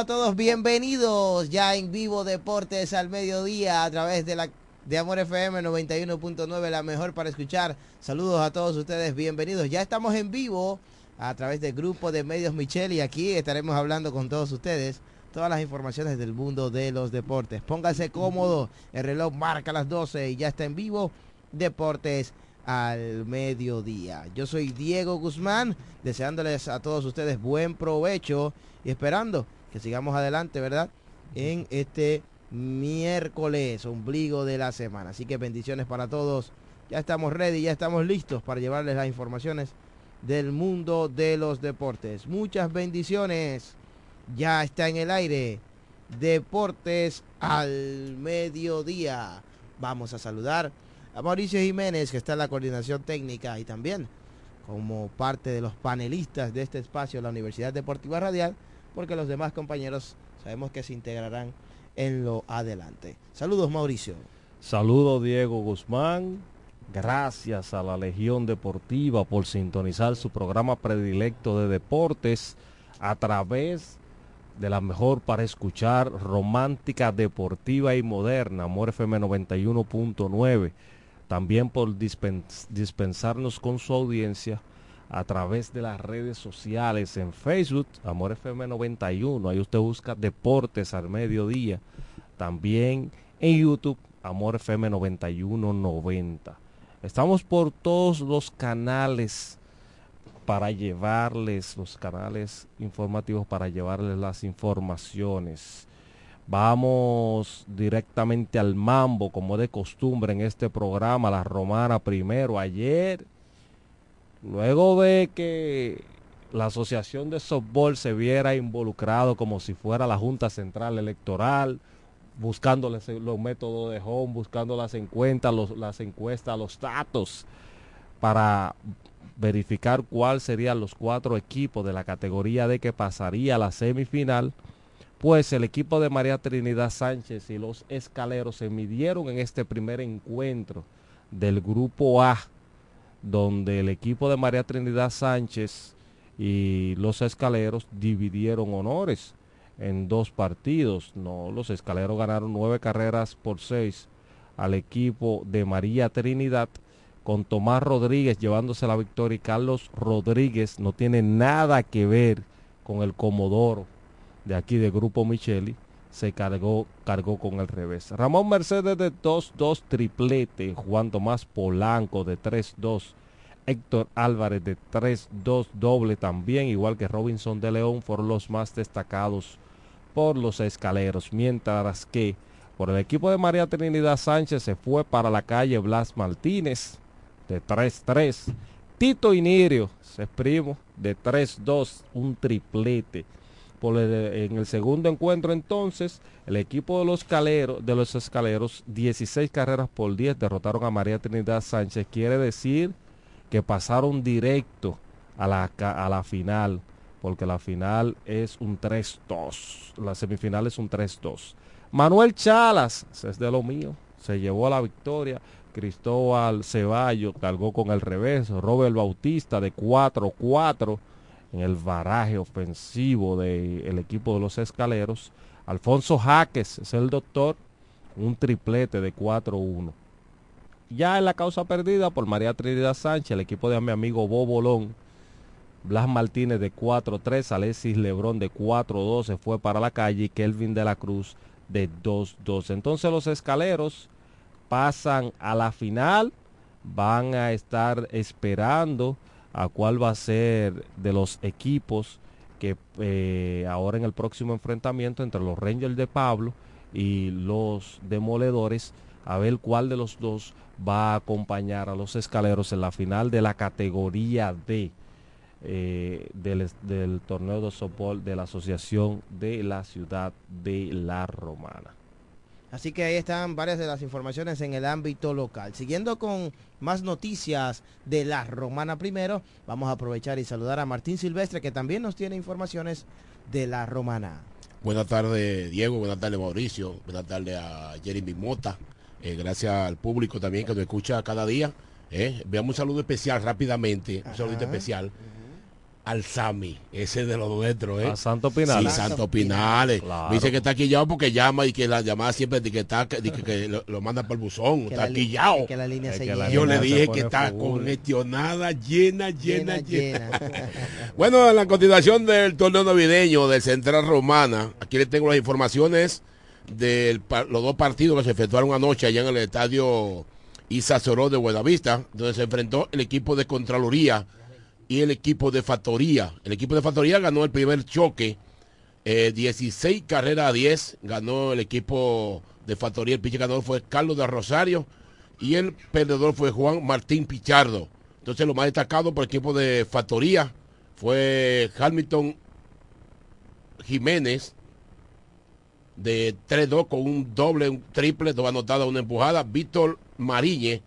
A todos, bienvenidos ya en vivo Deportes al mediodía a través de la de Amor FM 91.9, la mejor para escuchar. Saludos a todos ustedes, bienvenidos. Ya estamos en vivo a través del grupo de medios Michelle y aquí estaremos hablando con todos ustedes todas las informaciones del mundo de los deportes. Póngase cómodo, el reloj marca las 12 y ya está en vivo Deportes al mediodía. Yo soy Diego Guzmán, deseándoles a todos ustedes buen provecho y esperando que sigamos adelante, ¿verdad? En este miércoles, ombligo de la semana. Así que bendiciones para todos. Ya estamos ready, ya estamos listos para llevarles las informaciones del mundo de los deportes. Muchas bendiciones. Ya está en el aire. Deportes al mediodía. Vamos a saludar a Mauricio Jiménez, que está en la coordinación técnica y también como parte de los panelistas de este espacio, la Universidad Deportiva Radial, porque los demás compañeros sabemos que se integrarán en lo adelante. Saludos, Mauricio. Saludos, Diego Guzmán. Gracias a la Legión Deportiva por sintonizar su programa predilecto de deportes a través de la mejor para escuchar romántica, deportiva y moderna, Amor FM 91.9 también por dispensarnos con su audiencia a través de las redes sociales en Facebook, Amor FM 91, ahí usted busca Deportes al Mediodía, también en YouTube, Amor FM 9190. Estamos por todos los canales para llevarles, los canales informativos para llevarles las informaciones. Vamos directamente al mambo, como de costumbre en este programa, la romana primero. Ayer, luego de que la Asociación de Softball se viera involucrado como si fuera la Junta Central Electoral, buscando los métodos de home, buscando las encuestas, las encuestas, los datos para verificar cuál serían los cuatro equipos de la categoría de que pasaría a la semifinal pues el equipo de María Trinidad Sánchez y los escaleros se midieron en este primer encuentro del grupo A, donde el equipo de María Trinidad Sánchez y los escaleros dividieron honores en dos partidos. No, los escaleros ganaron nueve carreras por seis al equipo de María Trinidad con Tomás Rodríguez llevándose la victoria y Carlos Rodríguez no tiene nada que ver con el Comodoro de aquí de Grupo Micheli se cargó, cargó con el revés. Ramón Mercedes de 2-2 triplete, Juan Tomás Polanco de 3-2, Héctor Álvarez de 3-2 doble también, igual que Robinson de León, fueron los más destacados por los escaleros, mientras que por el equipo de María Trinidad Sánchez se fue para la calle Blas Martínez de 3-3. Tito Inirio, se primo, de 3-2, un triplete en el segundo encuentro entonces, el equipo de los, de los escaleros, 16 carreras por 10, derrotaron a María Trinidad Sánchez. Quiere decir que pasaron directo a la, a la final, porque la final es un 3-2. La semifinal es un 3-2. Manuel Chalas, es de lo mío, se llevó a la victoria. Cristóbal Ceballos cargó con el revés. Robert Bautista de 4-4 en el baraje ofensivo del equipo de los escaleros. Alfonso Jaques es el doctor, un triplete de 4-1. Ya en la causa perdida por María Trinidad Sánchez, el equipo de mi amigo Bobolón, Blas Martínez de 4-3, Alexis Lebrón de 4-2 se fue para la calle y Kelvin de la Cruz de 2-2. Entonces los escaleros pasan a la final, van a estar esperando a cuál va a ser de los equipos que eh, ahora en el próximo enfrentamiento entre los Rangers de Pablo y los demoledores a ver cuál de los dos va a acompañar a los escaleros en la final de la categoría D eh, del, del torneo de softball de la Asociación de la Ciudad de La Romana. Así que ahí están varias de las informaciones en el ámbito local. Siguiendo con más noticias de la Romana primero, vamos a aprovechar y saludar a Martín Silvestre que también nos tiene informaciones de la Romana. Buenas tardes Diego, buenas tardes Mauricio, buenas tardes a Jeremy Mota, eh, gracias al público también que nos escucha cada día. Eh. Veamos un saludo especial rápidamente, un saludo especial al Sami, ese de los nuestros, ¿eh? A Santo Pinales. Sí, Santo Pinales. Claro. Dice que está quillado porque llama y que la llamada siempre de que está, de que, que lo, lo manda por el buzón, Que está quillado. Que la línea se llena. Yo le dije que está congestionada, llena, llena, llena. llena. Bueno, en la continuación del torneo navideño del Central Romana, aquí les tengo las informaciones de los dos partidos que se efectuaron anoche allá en el estadio Isa Soró de Buenavista, donde se enfrentó el equipo de Contraloría y el equipo de Factoría. El equipo de Factoría ganó el primer choque, eh, 16 carreras a 10, ganó el equipo de Factoría, el pitcher ganador fue Carlos de Rosario y el perdedor fue Juan Martín Pichardo. Entonces lo más destacado por el equipo de Factoría fue Hamilton Jiménez de 3-2 con un doble, un triple, dos anotadas, una empujada. Víctor Mariñe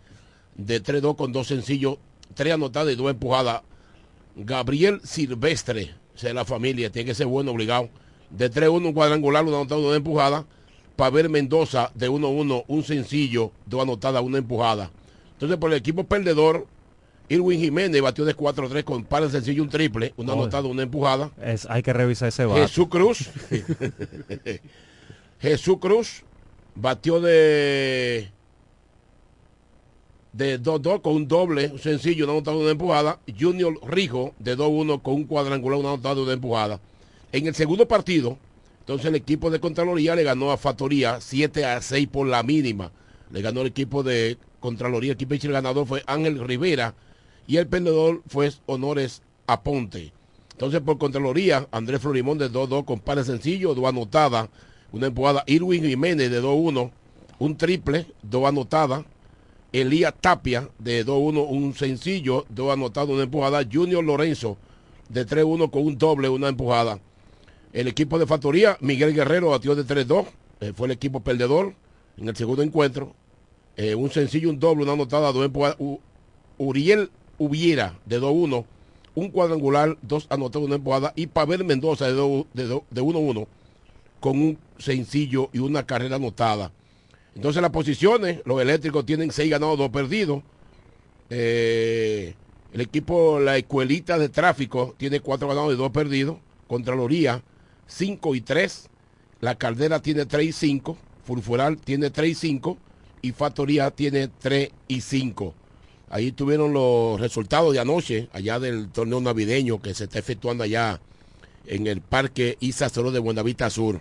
de 3-2 con dos sencillos, tres anotadas y dos empujadas. Gabriel Silvestre, esa es la familia, tiene que ser bueno, obligado. De 3-1, un cuadrangular, una anotada, una empujada. Pavel Mendoza de 1-1, un sencillo, dos anotadas, una empujada. Entonces, por el equipo perdedor, Irwin Jiménez batió de 4-3 con par de sencillo, un triple, una Oh. anotada, una empujada. Es, hay que revisar ese bate. Jesús Cruz. Jesús Cruz batió de de 2-2 con un doble, un sencillo, una anotada, una empujada. Junior Rijo de 2-1 con un cuadrangular, una anotada, una empujada. En el segundo partido, entonces el equipo de Contraloría le ganó a Factoría 7 a 6 por la mínima. Le ganó el equipo de Contraloría, el equipo el ganador fue Ángel Rivera y el perdedor fue Honores Aponte. Entonces, por Contraloría, Andrés Florimón de 2-2 con pares sencillos, dos anotadas, una empujada. Irwin Jiménez de 2-1, un triple, dos anotadas. Elías Tapia de 2-1, un sencillo, dos anotadas, una empujada. Junior Lorenzo de 3-1 con un doble, una empujada. El equipo de Factoría, Miguel Guerrero batió de 3-2, eh, fue el equipo perdedor en el segundo encuentro. Eh, un sencillo, un doble, una anotada, dos empujadas. Uriel Ubiera de 2-1, un cuadrangular, dos anotadas, una empujada. Y Pavel Mendoza de 2 de do- de 1-1 con un sencillo y una carrera anotada. Entonces las posiciones, los eléctricos tienen 6 ganados, 2 perdidos. Eh, el equipo, la escuelita de tráfico, tiene 4 ganados y 2 perdidos. Contraloría, 5 y 3. La Caldera tiene 3 y 5. Fulfural tiene 3 y 5. Y Factoría tiene 3 y 5. Ahí tuvieron los resultados de anoche, allá del torneo navideño que se está efectuando allá en el Parque Isa de Buenavista Sur.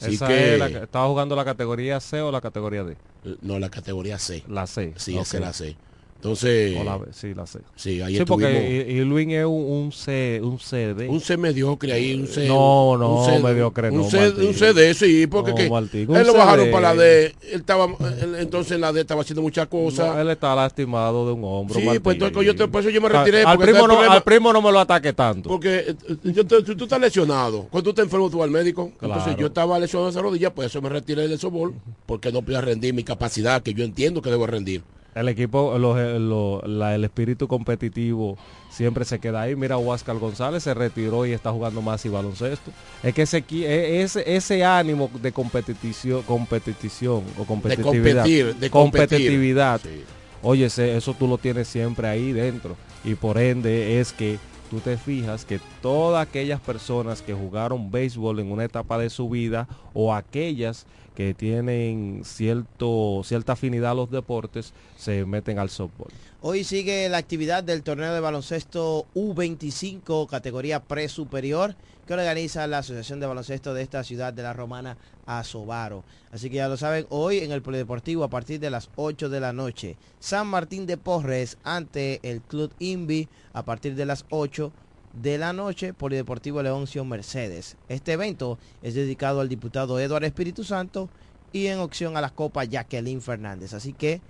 Así Esa que, es la ¿Estaba jugando la categoría C o la categoría D? no, la categoría C. La C. Sí, ok. esa es la C. Entonces, la sí, la C. sí, ahí Sí, porque Irwin es un, un C, un CD. Un C mediocre ahí, un C. No, no, un C, mediocre un no, C, un CD, sí, porque No, que Martín, él lo bajaron CD. para la D. Él estaba, él- entonces en la D estaba haciendo muchas cosas. No, él está lastimado de un hombro. sí, Martín. pues entonces yo te, por eso yo me retiré. Al primo, no, al primo no me lo ataque tanto. Porque eh, eh, yo te- tú, tú estás lesionado. Cuando tú te enfermo, tú vas al médico. Entonces yo estaba lesionado de esa rodilla, pues eso me retiré del sobol porque no podía rendir mi capacidad, que yo entiendo que debo rendir. El equipo, los- eh, lo- la- el espíritu competitivo siempre se queda ahí. Mira, Huáscar González se retiró y está jugando más y baloncesto. Es que ese, e- ese, ese ánimo de competición, competición o De competitividad, competir, de competir. competitividad, Sí. oye, eso tú lo tienes siempre ahí dentro. Y por ende es que tú te fijas que todas aquellas personas que jugaron béisbol en una etapa de su vida o aquellas que tienen cierto, cierta afinidad a los deportes se meten al softball. Hoy sigue la actividad del torneo de baloncesto U25 categoría pre-superior que organiza la Asociación de Baloncesto de esta ciudad de la Romana Asobaro. Así que ya lo saben, hoy en el Polideportivo a partir de las 8 de la noche. San Martín de Porres ante el Club Invi a partir de las 8 de la noche, Polideportivo Leoncio Mercedes. Este evento es dedicado al diputado Eduardo Espíritu Santo y en opción a la Copa Jacqueline Fernández. Así que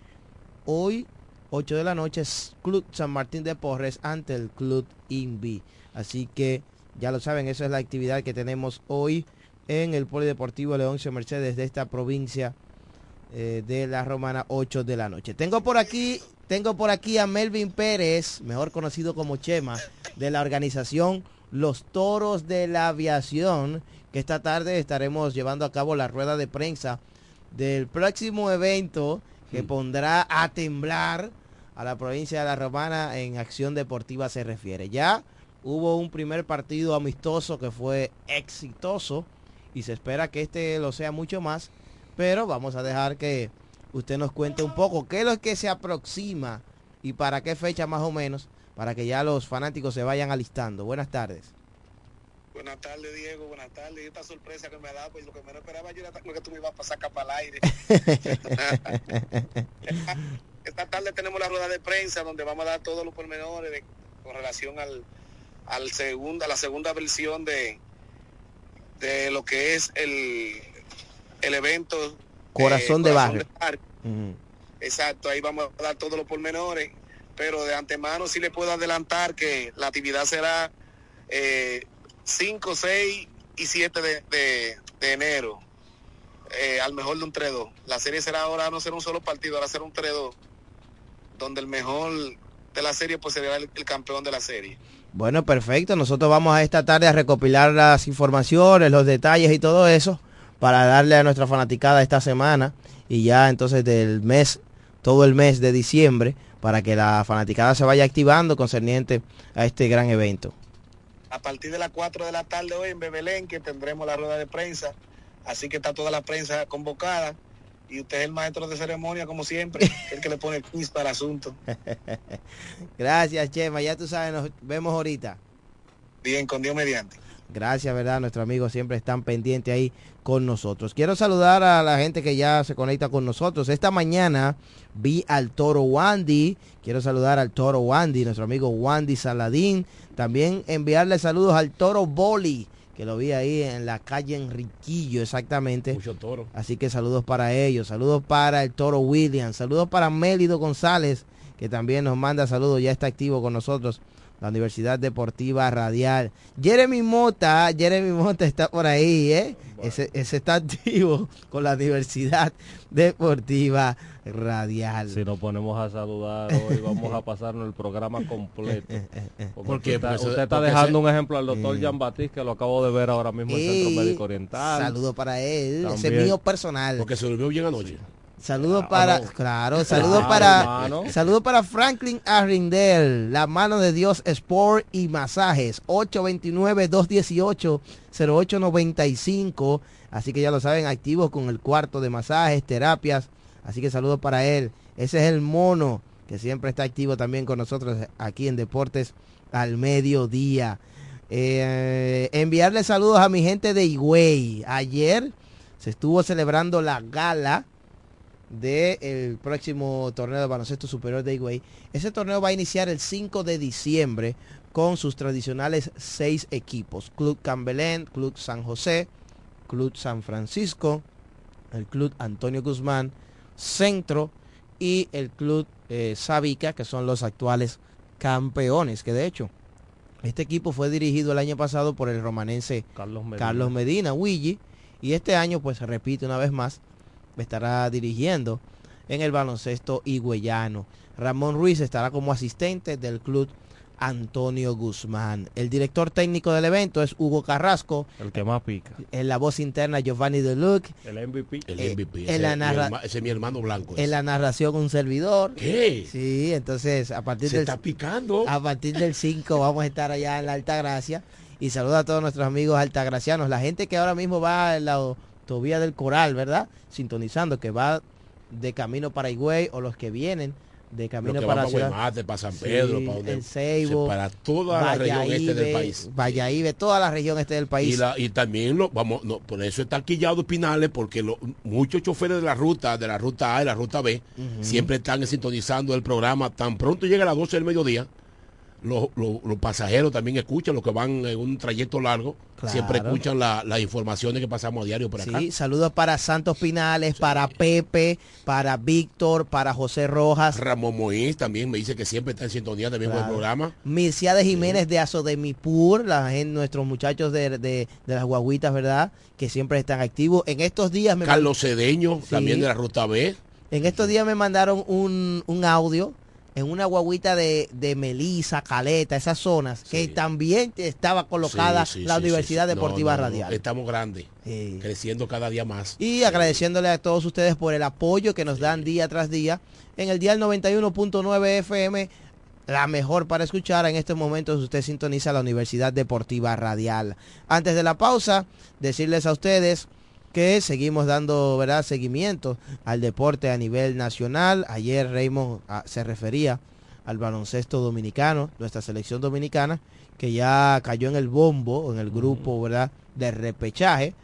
hoy, 8 de la noche, es Club San Martín de Porres ante el Club Invi. Así que ya lo saben, esa es la actividad que tenemos hoy en el Polideportivo Leoncio Mercedes de esta provincia eh, de la Romana, 8 de la noche. Tengo por aquí, tengo por aquí a Melvin Pérez, mejor conocido como Chema, de la organización Los Toros de la Aviación, que esta tarde estaremos llevando a cabo la rueda de prensa del próximo evento que pondrá a temblar a la provincia de la Romana en acción deportiva se refiere. Ya hubo un primer partido amistoso que fue exitoso y se espera que este lo sea mucho más, pero vamos a dejar que usted nos cuente un poco qué es lo que se aproxima y para qué fecha más o menos, para que ya los fanáticos se vayan alistando. Buenas tardes. Buenas tardes, Diego. Buenas tardes. Esta sorpresa que me da, pues lo que menos esperaba yo era lo que tú me ibas a pasar acá para el aire. esta, tarde tenemos la rueda de prensa donde vamos a dar todos los pormenores de, con relación al, al segunda, a la segunda versión de, de lo que es el, el evento Corazón de Barrio. Ujú. Exacto, ahí vamos a dar todos los pormenores, pero de antemano sí le puedo adelantar que la actividad será eh, 5, 6 y 7 de, de- de enero, eh, al mejor de un 3-2. La serie será ahora no será un solo partido, ahora será un 3-2, donde el mejor de la serie pues será el, el campeón de la serie. Bueno, perfecto. Nosotros vamos a esta tarde a recopilar las informaciones, los detalles y todo eso para darle a nuestra fanaticada esta semana y ya entonces del mes, todo el mes de diciembre, para que la fanaticada se vaya activando concerniente a este gran evento. a partir de las 4 de la tarde hoy en Bebelén que tendremos la rueda de prensa. Así que está toda la prensa convocada. Y usted es el maestro de ceremonia, como siempre, el que le pone el quiz para el asunto. Gracias, Chema. Ya tú sabes, nos vemos ahorita. Bien, con Dios mediante. Gracias, ¿verdad? Nuestros amigos siempre están pendientes ahí con nosotros. Quiero saludar a la gente que ya se conecta con nosotros. Esta mañana vi al Toro Wandy. Quiero saludar al Toro Wandy, nuestro amigo Wandy Saladín. También enviarle saludos al Toro Boli, que lo vi ahí en la calle Enriquillo, exactamente. Mucho toro. Así que saludos para ellos, saludos para el Toro Williams, saludos para Mélido González, que también nos manda saludos, ya está activo con nosotros, la Universidad Deportiva Radial. Jeremy Mota, Jeremy Mota está por ahí, ¿eh? Ese, ese está activo con la Universidad Deportiva Radial. Si nos ponemos a saludar hoy, vamos a pasarnos el programa completo. ¿Por Porque qué? usted, está porque dejando ese- un ejemplo al doctor Eh. Jean Batiste, que lo acabo de ver ahora mismo en el Centro Médico Oriental. Saludos para él, ese es También. mío personal. Porque se durmió bien anoche. Saludos Ah, para, no. claro, saludos Claro, para, hermano. saludos para Franklin Arrindel, la mano de Dios Sport y Masajes, 829-218-0895, así que ya lo saben, activos con el cuarto de masajes, terapias, así que saludos para él. Ese es el mono, que siempre está activo también con nosotros aquí en Deportes al mediodía. Eh, enviarle saludos a mi gente de Higüey. Ayer se estuvo celebrando la gala del próximo torneo de baloncesto superior de Higüey. Ese torneo va a iniciar el 5 de diciembre con sus tradicionales seis equipos. Club Cambelén, Club San José, Club San Francisco, el Club Antonio Guzmán, Centro y el Club eh, Sabica, que son los actuales campeones, que de hecho este equipo fue dirigido el año pasado por el romanense Carlos Medina. Carlos Medina, Willy, y este año pues repite una vez más, estará dirigiendo en el baloncesto higüeyano. Ramón Ruiz estará como asistente del club Antonio Guzmán. El director técnico del evento es Hugo Carrasco, El que más pica. en la voz interna Giovanni Deluc, El MVP. El Eh, MVP. en Ese, la es mi narra- ese es mi hermano blanco. en la narración un servidor. ¿Qué? Sí, entonces a partir Se del está picando. A partir del 5 vamos a estar allá en la Altagracia. Y saludo a todos nuestros amigos altagracianos. La gente que ahora mismo va en la autovía del Coral, ¿verdad? Sintonizando, que va de camino para Higüey o los que vienen de camino para para. Guaymate, para San Sí, Pedro, para donde, el para toda la región este del país. Valladolid, toda la región este del país. Y, la- y también lo vamos, no, por eso está quillado Espinales, porque lo- muchos choferes de la ruta, de la ruta A y la ruta B, siempre están sintonizando el programa. Tan pronto llega a las 12 del mediodía, los, los- los pasajeros también escuchan, los que van en un trayecto largo, Claro. siempre escuchan la- las informaciones que pasamos a diario por acá. Sí, saludos para Santos Pinales, para Pepe, para Víctor, para José Rojas, Ramón Moïse también me dice que siempre está en sintonía también con el programa. Mirciades Jiménez de Azodemipur, la gente, nuestros muchachos de, de- de las guaguitas, ¿verdad? Que siempre están activos. En estos días me, Carlos Cedeño, Sí. también de la Ruta B. en estos días me mandaron un, un audio en una guaguita de, de Melisa, Caleta, esas zonas, que también estaba colocada Sí, sí, la Universidad Deportiva no, no, Radial. Estamos grandes, creciendo cada día más. Y agradeciéndole a todos ustedes por el apoyo que nos dan día tras día en el dial 91.9 FM, la mejor para escuchar en estos momentos usted sintoniza la Universidad Deportiva Radial. Antes de la pausa, decirles a ustedes que seguimos dando verdad seguimiento al deporte a nivel nacional. Ayer Raymond ah, se refería al baloncesto dominicano, nuestra selección dominicana, que ya cayó en el bombo, en el grupo verdad de repechaje.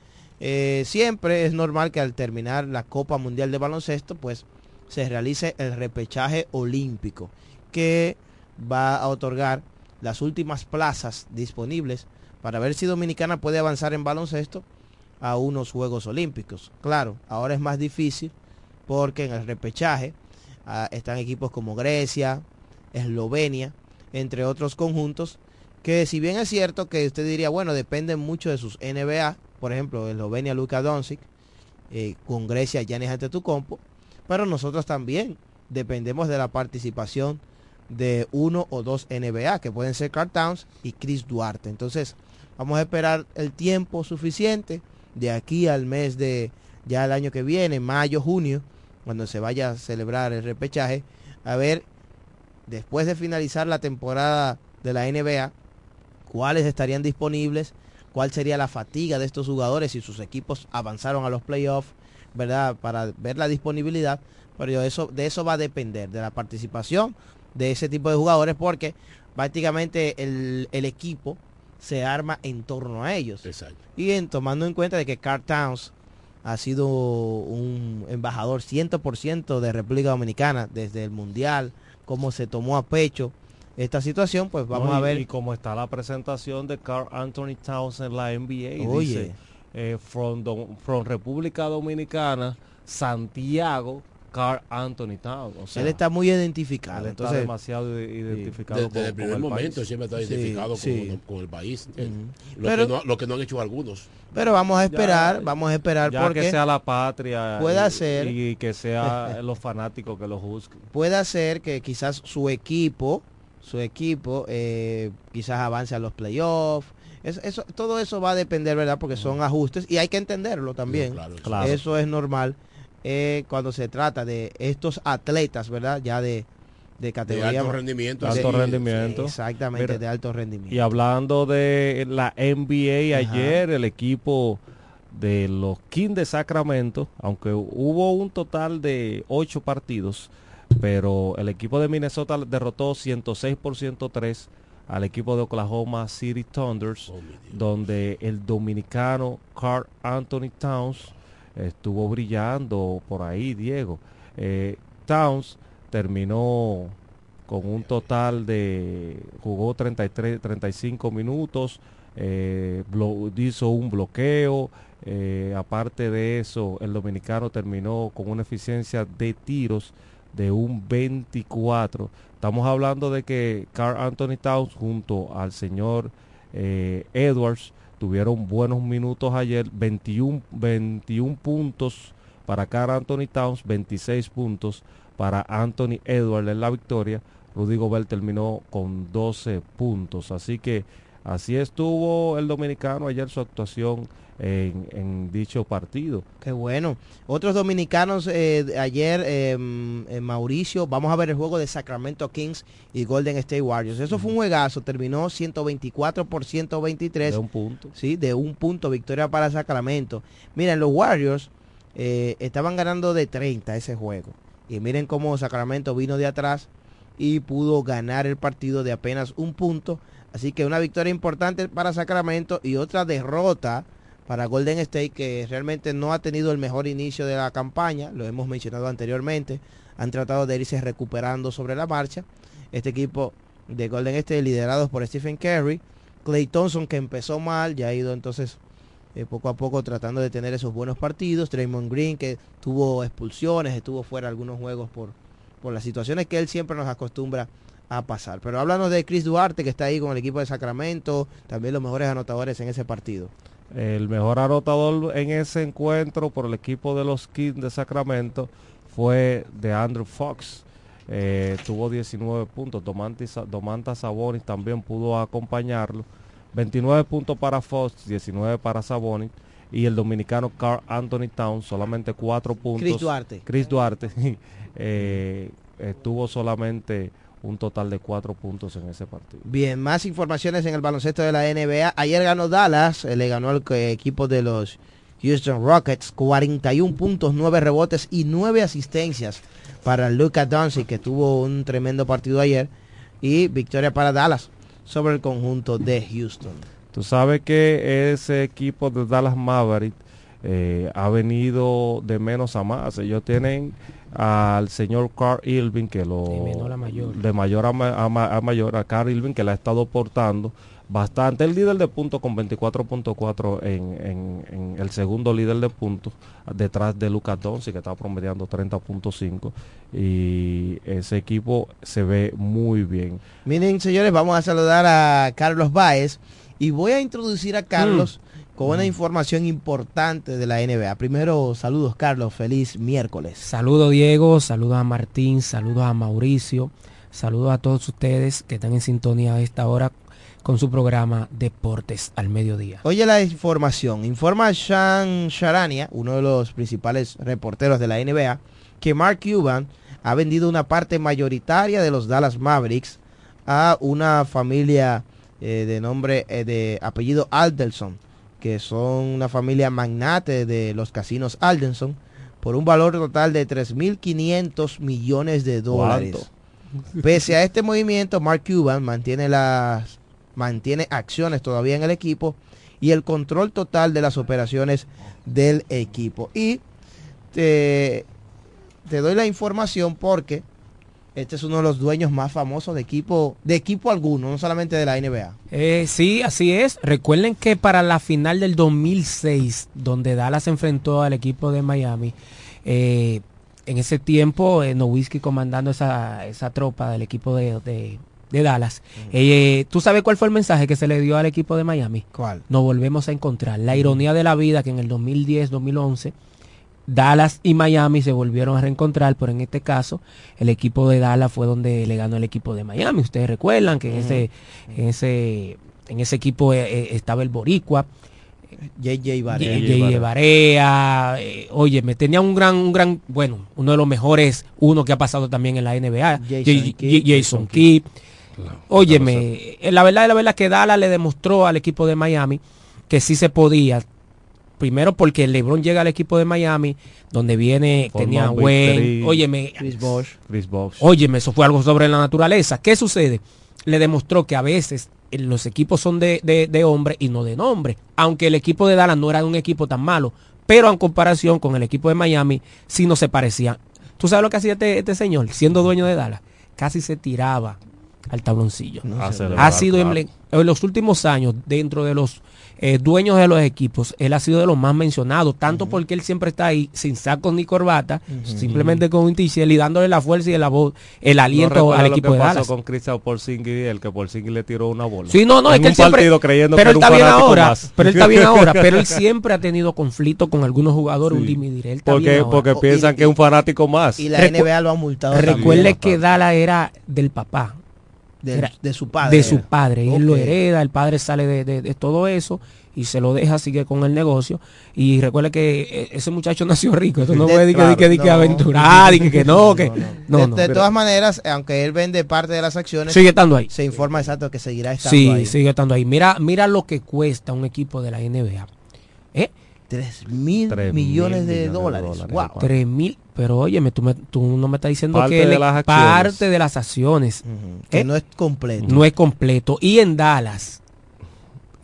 Eh, siempre es normal que al terminar la Copa Mundial de Baloncesto, pues se realice el repechaje olímpico, que va a otorgar las últimas plazas disponibles para ver si Dominicana puede avanzar en baloncesto a unos Juegos Olímpicos. Claro, ahora es más difícil porque en el repechaje ah, están equipos como Grecia, Eslovenia, entre otros conjuntos, que si bien es cierto que usted diría, bueno, dependen mucho de sus NBA, por ejemplo, Eslovenia, Luka Doncic, eh, con Grecia, Giannis Antetokounmpo, pero nosotros también dependemos de la participación de uno o dos NBA, que pueden ser Carl Towns y Chris Duarte. Entonces, vamos a esperar el tiempo suficiente de aquí al mes de ya el año que viene, mayo, junio, cuando se vaya a celebrar el repechaje, a ver, después de finalizar la temporada de la NBA, cuáles estarían disponibles, cuál sería la fatiga de estos jugadores si sus equipos avanzaron a los playoffs, ¿verdad? Para ver la disponibilidad, pero eso, de eso va a depender, de la participación de ese tipo de jugadores, porque prácticamente el, el equipo se arma en torno a ellos. Exacto. Y en, tomando en cuenta de que Carl Towns ha sido un embajador 100% de República Dominicana desde el Mundial, cómo se tomó a pecho esta situación, pues vamos No, a ver. Y cómo está la presentación de Carl Anthony Towns en la NBA. Oye. Dice, eh, from, from República Dominicana, Santiago, Carl Anthony Towns. O sea, él está muy identificado. él está Entonces, demasiado identificado Desde, con, el con primer el momento país. siempre está Sí, identificado sí. Con, con el país. ¿entiendes? Ujú. Lo, Pero- que no, lo que no han hecho algunos. pero vamos a esperar, Ya- vamos a esperar Ya porque que sea la patria pueda y, ser- y que sea los fanáticos que lo juzguen. puede ser que quizás su equipo, su equipo, eh, quizás avance a los playoffs. Es- eso, todo eso va a depender, ¿verdad? Porque son ajustes y hay que entenderlo también. Claro, eso. Claro. Eso es normal eh, cuando se trata de estos atletas, ¿verdad? Ya de, de De categoría. alto rendimiento. De alto rendimiento. Exactamente, Mira, de alto rendimiento. Y hablando de la NBA Ajá. ayer, el equipo de los Kings de Sacramento, aunque hubo un total de ocho partidos, pero el equipo de Minnesota derrotó 106 por 103 al equipo de Oklahoma City Thunders, Oh, donde el dominicano Carl Anthony Towns estuvo brillando por ahí, Diego. Eh, Towns terminó con un total de jugó 33 35 minutos eh, hizo un bloqueo eh, aparte de eso el dominicano terminó con una eficiencia de tiros de un 24 estamos hablando de que Carl Anthony Towns junto al señor Edwards tuvieron buenos minutos ayer 21 21 puntos para Carl Anthony Towns 26 puntos para Anthony Edwards en la victoria. Rudy Gobert terminó con 12 puntos. Así que así estuvo el dominicano ayer su actuación en, en dicho partido. Qué bueno. Otros dominicanos eh, ayer, eh, en Mauricio, vamos a ver el juego de Sacramento Kings y Golden State Warriors. Eso fue un juegazo, terminó 124 por 123. De un punto. Sí, de un punto, victoria para Sacramento. Miren, los Warriors eh, estaban ganando de 30 ese juego. Y miren cómo Sacramento vino de atrás y pudo ganar el partido de apenas un punto. Así que una victoria importante para Sacramento y otra derrota para Golden State que realmente no ha tenido el mejor inicio de la campaña. Lo hemos mencionado anteriormente. Han tratado de irse recuperando sobre la marcha. Este equipo de Golden State liderados por Stephen Curry. Clay Thompson que empezó mal, ya ha ido entonces eh, poco a poco tratando de tener esos buenos partidos. Draymond Green que tuvo expulsiones, estuvo fuera algunos juegos por, por las situaciones que él siempre nos acostumbra a pasar. Pero háblanos de Chris Duarte que está ahí con el equipo de Sacramento, también los mejores anotadores en ese partido. El mejor anotador en ese encuentro por el equipo de los Kings de Sacramento fue de Andrew Fox. Eh, tuvo 19 puntos. Domantas Sabonis también pudo acompañarlo. 29 puntos para Fox, 19 para Sabonis. Y el dominicano Carl Anthony Town solamente 4 puntos. Chris Duarte. Chris Duarte eh, tuvo solamente un total de 4 puntos en ese partido. Bien, más informaciones en el baloncesto de la NBA. Ayer ganó Dallas, eh, le ganó al equipo de los Houston Rockets, 41 puntos, 9 rebotes y 9 asistencias para Luca Doncic, que tuvo un tremendo partido ayer. Y victoria para Dallas sobre el conjunto de Houston. Tú sabes que ese equipo de Dallas Maverick eh, ha venido de menos a más. Ellos tienen al señor Carl Irving, que lo de mayor a, mayor, a Carl Irving, que le ha estado portando bastante. El líder de puntos con 24.4 en, en, el segundo líder de puntos, detrás de Lucas Doncic, que está promediando 30.5. Y ese equipo se ve muy bien. Miren, señores, vamos a saludar a Carlos Báez. Y voy a introducir a Carlos mm. Con una mm. información importante de la NBA. Primero, saludos Carlos, feliz miércoles. Saludos Diego, saludos a Martín, saludos a Mauricio, saludos a todos ustedes que están en sintonía a esta hora con su programa Deportes al Mediodía. Oye la información, informa Sean Sharania, uno de los principales reporteros de la NBA, que Mark Cuban ha vendido una parte mayoritaria de los Dallas Mavericks a una familia eh, de nombre, eh, de apellido Alderson, que son una familia magnate de los casinos Alderson, por un valor total de 3.500 millones de dólares. Pese a este movimiento, Mark Cuban mantiene las mantiene acciones todavía en el equipo y el control total de las operaciones del equipo. Y te, te doy la información porque este es uno de los dueños más famosos de equipo, de equipo alguno, no solamente de la NBA. Eh, sí, así es. Recuerden que para la final del 2006, donde Dallas enfrentó al equipo de Miami, eh, en ese tiempo eh, Nowitzki comandando esa, esa tropa del equipo de, de Dallas. Eh, ¿Tú sabes cuál fue el mensaje que se le dio al equipo de Miami? ¿Cuál? Nos volvemos a encontrar. La ironía de la vida que en el 2010-2011 Dallas y Miami se volvieron a reencontrar, pero en este caso el equipo de Dallas fue donde le ganó el equipo de Miami. Ustedes recuerdan que en, ese, en, ese, en ese equipo eh, eh, estaba el Boricua. JJ Barea. JJ Barea. oye, me tenía un gran, un gran, bueno, uno de los mejores, uno que ha pasado también en la NBA, Jason, Kidd. Óyeme, eh, la verdad, la verdad que Dallas le demostró al equipo de Miami que sí se podía. Primero porque LeBron llega al equipo de Miami, donde viene, tenía Wayne, óyeme, Chris Bosh. Chris Bosh. Óyeme, eso fue algo sobre la naturaleza. ¿Qué sucede? Le demostró que a veces eh, los equipos son de, de, hombre y no de nombre. Aunque el equipo de Dallas no era un equipo tan malo, pero en comparación con el equipo de Miami, sí no se parecía. ¿Tú sabes lo que hacía este, este señor, siendo dueño de Dallas? Casi se tiraba al tabloncillo. ha sido en, los últimos años, dentro de los eh, dueños de los equipos, él ha sido de los más mencionados, tanto porque él siempre está ahí sin sacos ni corbata, simplemente con un t y dándole la fuerza y la voz, el aliento al equipo de Dallas. con Cristian Porzingis el que Porzingis le tiró una bola. Sí, no, no, es que él siempre, creyendo pero él está bien ahora, pero él está bien ahora, pero él siempre ha tenido conflicto con algunos jugadores, un porque porque piensan que es un fanático más. Y la NBA lo ha multado. Recuerde que Dallas era del papá de, su padre. De su padre. Él lo hereda, el padre sale de, todo eso y se lo deja, sigue con el negocio. Y recuerde que eh, ese muchacho nació rico. No puede que, que, aventurar, y que, no, que. No, de, todas maneras, aunque él vende parte de las acciones, sigue estando ahí. Se informa exacto que seguirá estando ahí. Sí, sigue estando ahí. Mira, mira lo que cuesta un equipo de la NBA. ¿Eh? 3 mil millones, de, dólares. Wow. 3 mil. Pero oye, tú, tú no me estás diciendo que de parte de las acciones. Que ¿Eh? no es completo. No es completo. Y en Dallas,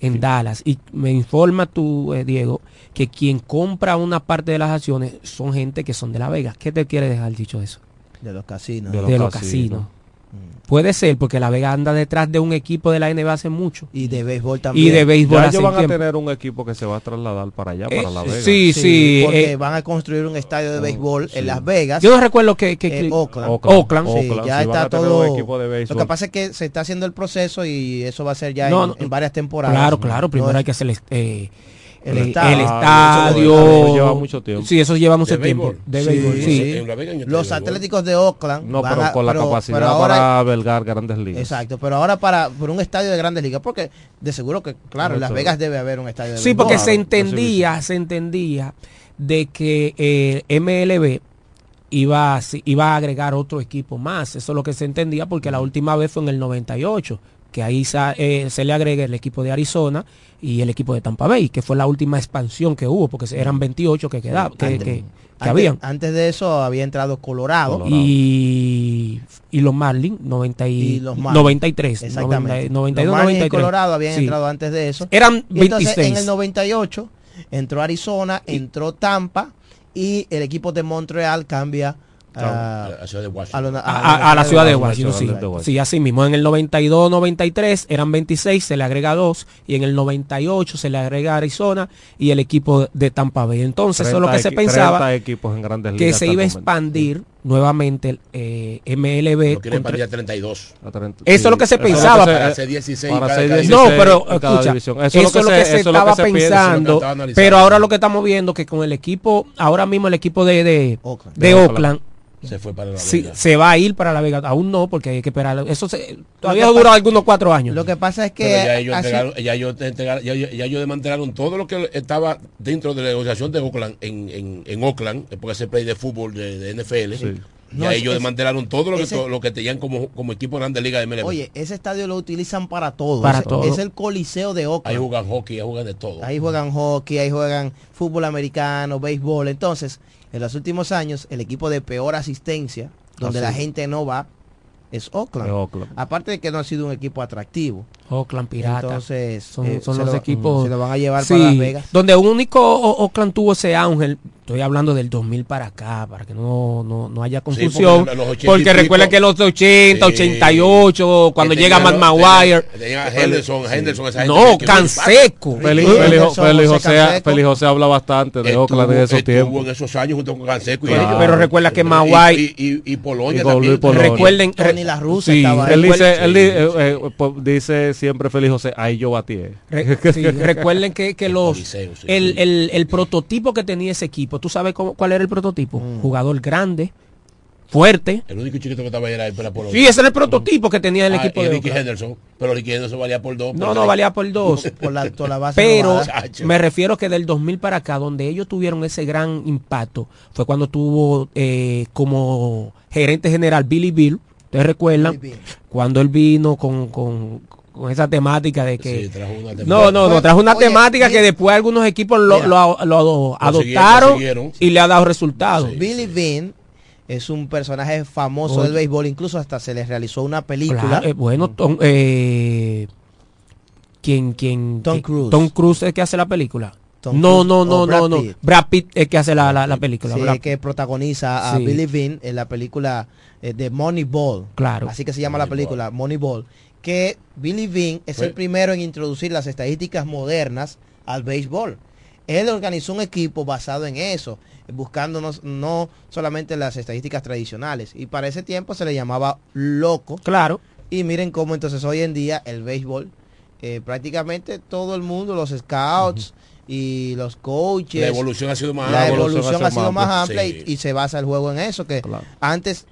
en Dallas, y me informa tú, eh, Diego, que quien compra una parte de las acciones son gente que son de La Vega. ¿Qué te quiere dejar dicho eso? De los casinos. De los, casinos. Puede ser, porque La Vega anda detrás de un equipo de la NBA hace mucho. Y de béisbol también. Y de béisbol Ya hace ellos van a tiempo. tener un equipo que se va a trasladar para allá, Eh, para La Vega. sí, sí. Porque eh, van a construir un estadio de béisbol sí. en Las Vegas. yo no recuerdo que... que- eh, que- Oakland. Oakland. Sí, Oakland, ya sí, está a todo. un equipo de béisbol. Lo que pasa es que se está haciendo el proceso y eso va a ser ya No, en, no, en varias temporadas. Claro, claro. Primero No hay que hacer eh, El el, estadio. el Ah, estadio. eso lleva mucho tiempo. Sí, eso lleva mucho ¿De tiempo. béisbol? De Sí, béisbol, sí. sí. En La Vega, en el Los Atléticos de Oakland. No, pero a- con la pero- capacidad pero ahora- para albergar grandes ligas. Exacto, pero ahora para por un estadio de grandes ligas, porque de seguro que, claro, en Las. Vegas debe haber un estadio de Sí, porque se entendía, se entendía de que eh, MLB iba, a- iba a agregar otro equipo más. Eso es lo que se entendía porque la última vez fue en el 98, que ahí eh, se le agrega el equipo de Arizona y el equipo de Tampa Bay, que fue la última expansión que hubo, porque eran 28 que quedaban, que, Antes- que- que Antes, habían. antes de eso había entrado Colorado. Colorado. Y, y los Marlins, 90 y, Y los Marlins. 93, Exactamente. 90 92, Los y 93. Colorado habían Sí. entrado antes de eso. Eran Y entonces 26. en el 98 entró Arizona, entró Tampa y el equipo de Montreal cambia A a, la ciudad de Washington. lo- a, a- a la ciudad de Washington, Washington, sí. así mismo. En el 92-93 eran 26, se le agrega 2. Y en el 98 se le agrega Arizona y el equipo de Tampa Bay. Entonces, eso es lo que 30 se pensaba, 30 equipos en grandes que se iba a expandir nuevamente el eh, MLB. Lo contra- expandir a 32. A 30 Eso es lo que se pensaba, que se- Para eh, hacer 16 para cada- hacer cada 16 No, pero escucha, eso, es lo que se, estaba pensando, pero ahora lo que estamos viendo que con el equipo, ahora mismo el equipo de, de, Oakland. Se fue para la sí, Vega. se va a ir para la Vega. Aún no, porque hay que esperar. Eso se, todavía dura pasa- algunos cuatro años. Lo que pasa es que Pero ya ellos, así- entregaron, ya, ellos entregaron- ya, ya- ya ellos desmantelaron todo lo que estaba dentro de la negociación de Oakland en, en, en Oakland, porque ese play de fútbol de, de NFL. Sí. No, Ya ellos es- desmantelaron todo lo que, ese- to- lo que tenían como, como equipo de grande liga de MLB. Oye, ese estadio lo utilizan para todo. Para es, todo. es el coliseo de ahí Oakland. juegan hockey, ahí juegan de todo. Ahí juegan hockey, ahí juegan fútbol americano, béisbol. Entonces, en los últimos años, el equipo de peor asistencia, donde la gente no va, es Oakland. Oakland. Aparte de que no ha sido un equipo atractivo. Oakland Pirata. Entonces, son, eh, son los lo- equipos. Se lo van a llevar Sí, para Las Vegas. Donde un único O- Oakland tuvo ese ángel. Estoy hablando del 2000 para acá, para que no, no, no haya porque confusión. en los 80 y porque pico- recuerda que los 80, Sí. 88, cuando Que llega Matt Maguire. Henderson, Henderson, esa gente No, Canseco. Sí, Félix José. Félix José habla bastante de Oakland en esos tiempos. en esos años junto con Canseco y ellos. Pero recuerda que Maguire- y, y, y Polonia también. Recuerden. Tony La Russa sí, estaba. Él dice, Sí, él eh, sí. eh, po- dice siempre Félix José, ahí yo batí. eh". Re- sí, recuerden que, que El los Coliseo, sí. el, el, el prototipo que tenía ese equipo, ¿tú sabes cómo, cuál era el prototipo? Mm. Jugador grande, fuerte. El único chiquito que estaba ahí era el para Polonia. Sí, ese era el prototipo que tenía el Ah, equipo y de Ricky. Henderson. Pero Ricky Henderson valía por dos. No, por no tres. valía por dos. Por la, toda la base Pero me refiero que del 2000 para acá, donde ellos tuvieron ese gran impacto, fue cuando tuvo eh, como gerente general Billy Bill. ¿Ustedes recuerdan? Billy Bill. Cuando él vino con, con, con esa temática de que... Sí, trajo una No, no, no, Bueno, trajo una oye, temática que después algunos equipos lo, Mira. lo- lo adoptaron siguieron, y le ha dado resultados. Sí. Billy Bean es un personaje famoso Oye. del béisbol, incluso hasta se le realizó una película. Claro, eh, bueno, Tom, eh, ¿quién, quién, Tom Cruise. Tom Cruise es el que hace la película. Tom no, no, no, Brad no, no. Brad Pitt es el que hace la, la, la película. Sí, Brad- que protagoniza a Sí. Billy Bean en la película eh, de Moneyball. Claro. Así que se llama la Moneyball. película Moneyball. Que Billy Bean es el primero en introducir las estadísticas modernas al béisbol. Él organizó un equipo basado en eso, buscándonos no solamente las estadísticas tradicionales. Y para ese tiempo se le llamaba loco. Claro. Y miren cómo entonces hoy en día el béisbol, eh, prácticamente todo el mundo, los scouts y los coaches, La evolución ha sido más la amplia. evolución ha sido más amplia Sí. y, y se basa el juego en eso, que Claro. antes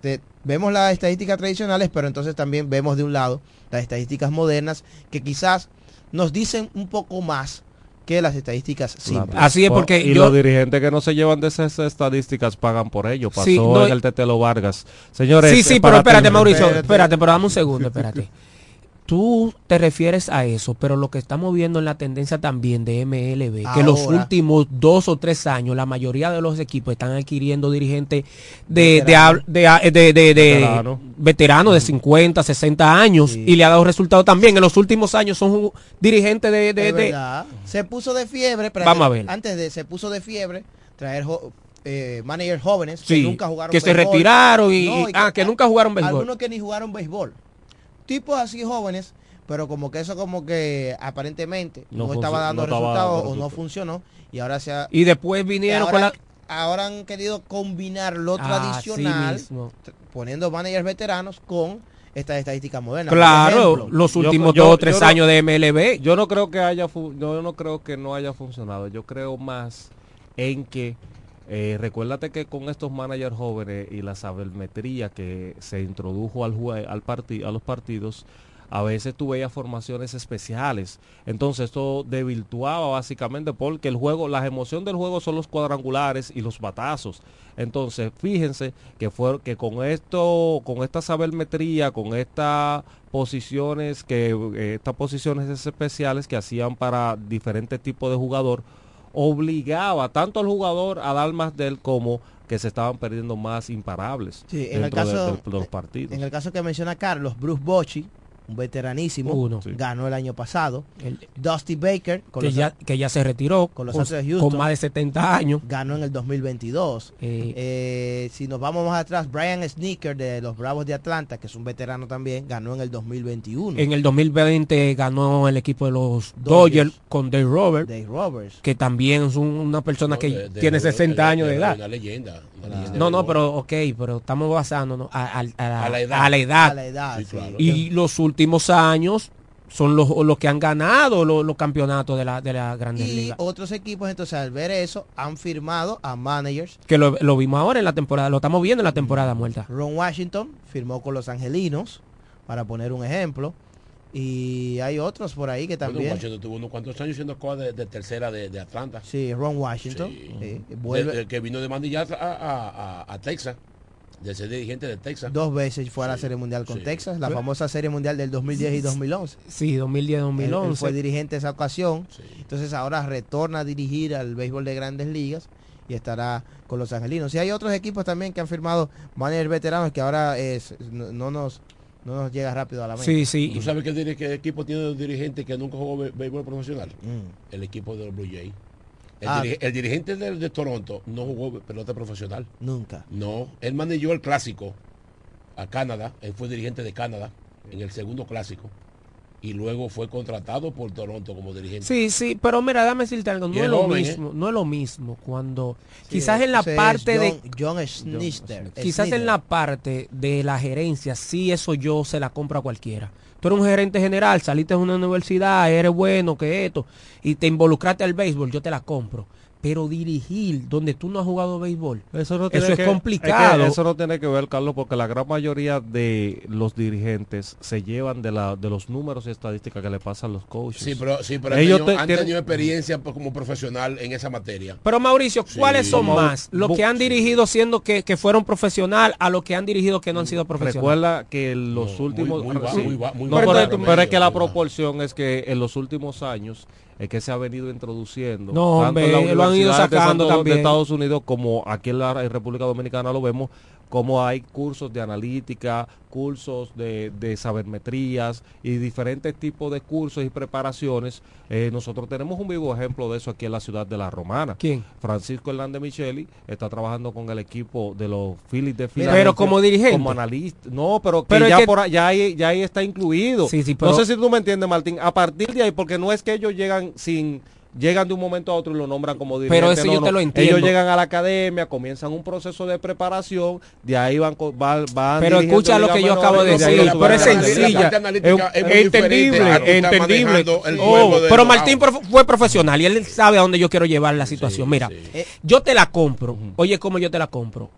te- vemos las estadísticas tradicionales, pero entonces también vemos de un lado las estadísticas modernas que quizás nos dicen un poco más que las estadísticas Claro. simples. Así es Por- porque y yo- los dirigentes que no se llevan de esas estadísticas pagan por ello. Pasó Sí, no, en el Tetelo Vargas. Señores, Sí, eh, sí, pero para espérate, Mauricio, Espérate. espérate, pero dame un segundo, espérate. Tú te refieres a eso, pero lo que estamos viendo en la tendencia también de MLB, que los Ahora. últimos dos o tres años la mayoría de los equipos están adquiriendo dirigentes de, de, Veterano. hab- de, de, de- de- Veterano. veteranos de 50, 60 años Sí. y le ha dado resultado también. En los últimos años son dirigentes de... de-. Se puso de fiebre, pero Vamos a ver. antes de se puso de fiebre traer eh, managers jóvenes Sí, que nunca jugaron que se retiraron y, No, y ah, que nunca jugaron béisbol. Algunos que ni jugaron béisbol. Tipos así jóvenes, pero como que eso como que aparentemente no, No estaba dando no estaba resultados dando o no funcionó y ahora se ha, Y después vinieron ahora, con la ahora han querido combinar lo Así tradicional, poniendo managers veteranos con estas estadísticas modernas. Claro, ejemplo, los últimos yo- dos o yo tres no- años de MLB. Yo no creo que haya yo no creo que no haya funcionado. Yo creo más en que eh, recuérdate que con estos managers jóvenes y la sabermetría que se introdujo al al a los partidos, a veces tú veías formaciones especiales. Entonces esto desvirtuaba básicamente porque el juego, la emoción del juego son los cuadrangulares y los batazos. Entonces, fíjense que fue que con esto, con esta sabermetría, con estas posiciones que eh, estas posiciones especiales que hacían para diferentes tipos de jugador, obligaba tanto al jugador a dar más de él como que se estaban perdiendo más imparables Sí, en el de- caso- de- de los partidos. En el caso que menciona Carlos, Bruce Bochy, un veteranísimo, Uno. Ganó el año pasado. El- Dusty Baker con que, los- ya, que ya se retiró con los con, Astros de Houston. con más de 70 años. ganó en el 2022. Eh, Eh, si nos vamos más atrás, Brian Sneaker de los Bravos de Atlanta, que es un veterano también, ganó en el 2021. en el 2020 ganó el equipo de los Dodgers. Dodgers con Dave Robert, Dave Roberts. que también es un- una persona No, que de- de- tiene de- 60 años de edad. Una leyenda. una leyenda No, no, pero ok, pero estamos basándonos a, a- a la, A la edad. a la edad. A la edad, Sí, sí. claro. Y los últimos años son los, los que han ganado los, los campeonatos de la, de la Grandes Y Ligas. otros equipos, entonces, al ver eso, han firmado a managers. Que lo, lo vimos ahora en la temporada, lo estamos viendo en la temporada muerta. Ron Washington firmó con los Angelinos, para poner un ejemplo. Y hay otros por ahí que también. Washington tuvo unos cuantos años siendo coach de, de tercera de, de Atlanta. Sí, Ron Washington. Sí. sí, De- vuelve de- que vino de mandillar a, a, a- a Texas, de ser dirigente de Texas. dos veces fue a la Sí, Serie Mundial con sí. Texas, la famosa Serie Mundial del 2010 y 2011. Sí, Él- él 2010-2011. fue dirigente esa ocasión. Sí. Entonces ahora retorna a dirigir al béisbol de grandes ligas y estará con los angelinos. Y hay otros equipos también que han firmado managers veteranos que ahora es, no, no nos, no nos llega rápido a la mente. Sí, sí. ¿Tú sabes qué, qué equipo tiene un dirigente que nunca jugó bé- béisbol profesional? Mm. El equipo de los Blue Jays. El, Ah. el dirigente de, de Toronto no jugó pelota profesional. Nunca. No, él manejó el clásico a Canadá. Él fue dirigente de Canadá en el segundo clásico. Y luego fue contratado por Toronto como dirigente. Sí, sí, pero mira, dame decirte algo, Y no es es lo joven, ¿eh? mismo, no es lo mismo cuando Sí, quizás en la parte de John, John Schnister. quizás en la parte de la gerencia, sí eso yo se la compro a cualquiera. Tú eres un gerente general, saliste de una universidad, eres bueno, que esto, y te involucraste al béisbol, yo te la compro. Pero dirigir donde tú no has jugado béisbol, Eso, no Eso es que- complicado. que eso no tiene que ver, Carlos, porque la gran mayoría de los dirigentes se llevan de, la, de los números y estadísticas que le pasan los coaches. Sí, pero, sí, pero Ellos han, tenido, te- han tienen- tenido experiencia pues, como profesional en esa materia. Pero Mauricio, ¿cuáles Sí. son más? Los que han dirigido siendo que, que fueron profesional a los que han dirigido que no han sido profesionales. Recuerda que en los No, últimos... muy sí. muy No, pero, es que la proporción es que en los últimos años es que se ha venido introduciendo. No, tanto en la lo han ido universidad de sacando Santo- también. de Estados Unidos como aquí en la República Dominicana lo vemos, como hay cursos de analítica, cursos de, de sabermetrías y diferentes tipos de cursos y preparaciones. Eh, nosotros tenemos un vivo ejemplo de eso aquí en la ciudad de La Romana. ¿Quién? Francisco Hernández Micheli está trabajando con el equipo de los Phillies de Filadelfia. pero como dirigente. Como analista. No, pero, que Pero ya, que- por ahí, ya, ahí, ya ahí está incluido. Sí, sí, pero- No sé si tú me entiendes, Martín. A partir de ahí, porque no es que ellos llegan sin llegan de un momento a otro y lo nombran como dirigente. Pero eso no, yo te lo entiendo. Ellos llegan a la academia, comienzan un proceso de preparación, de ahí van, van, van Pero escucha lo que yo acabo de decir, pero es sencilla. Es- entendible, entendible. Oh, pero. Martín fue profesional y él sabe a dónde yo quiero llevar la situación. Sí, Mira, sí. Eh, yo te la compro. Oye, ¿cómo yo te la compro?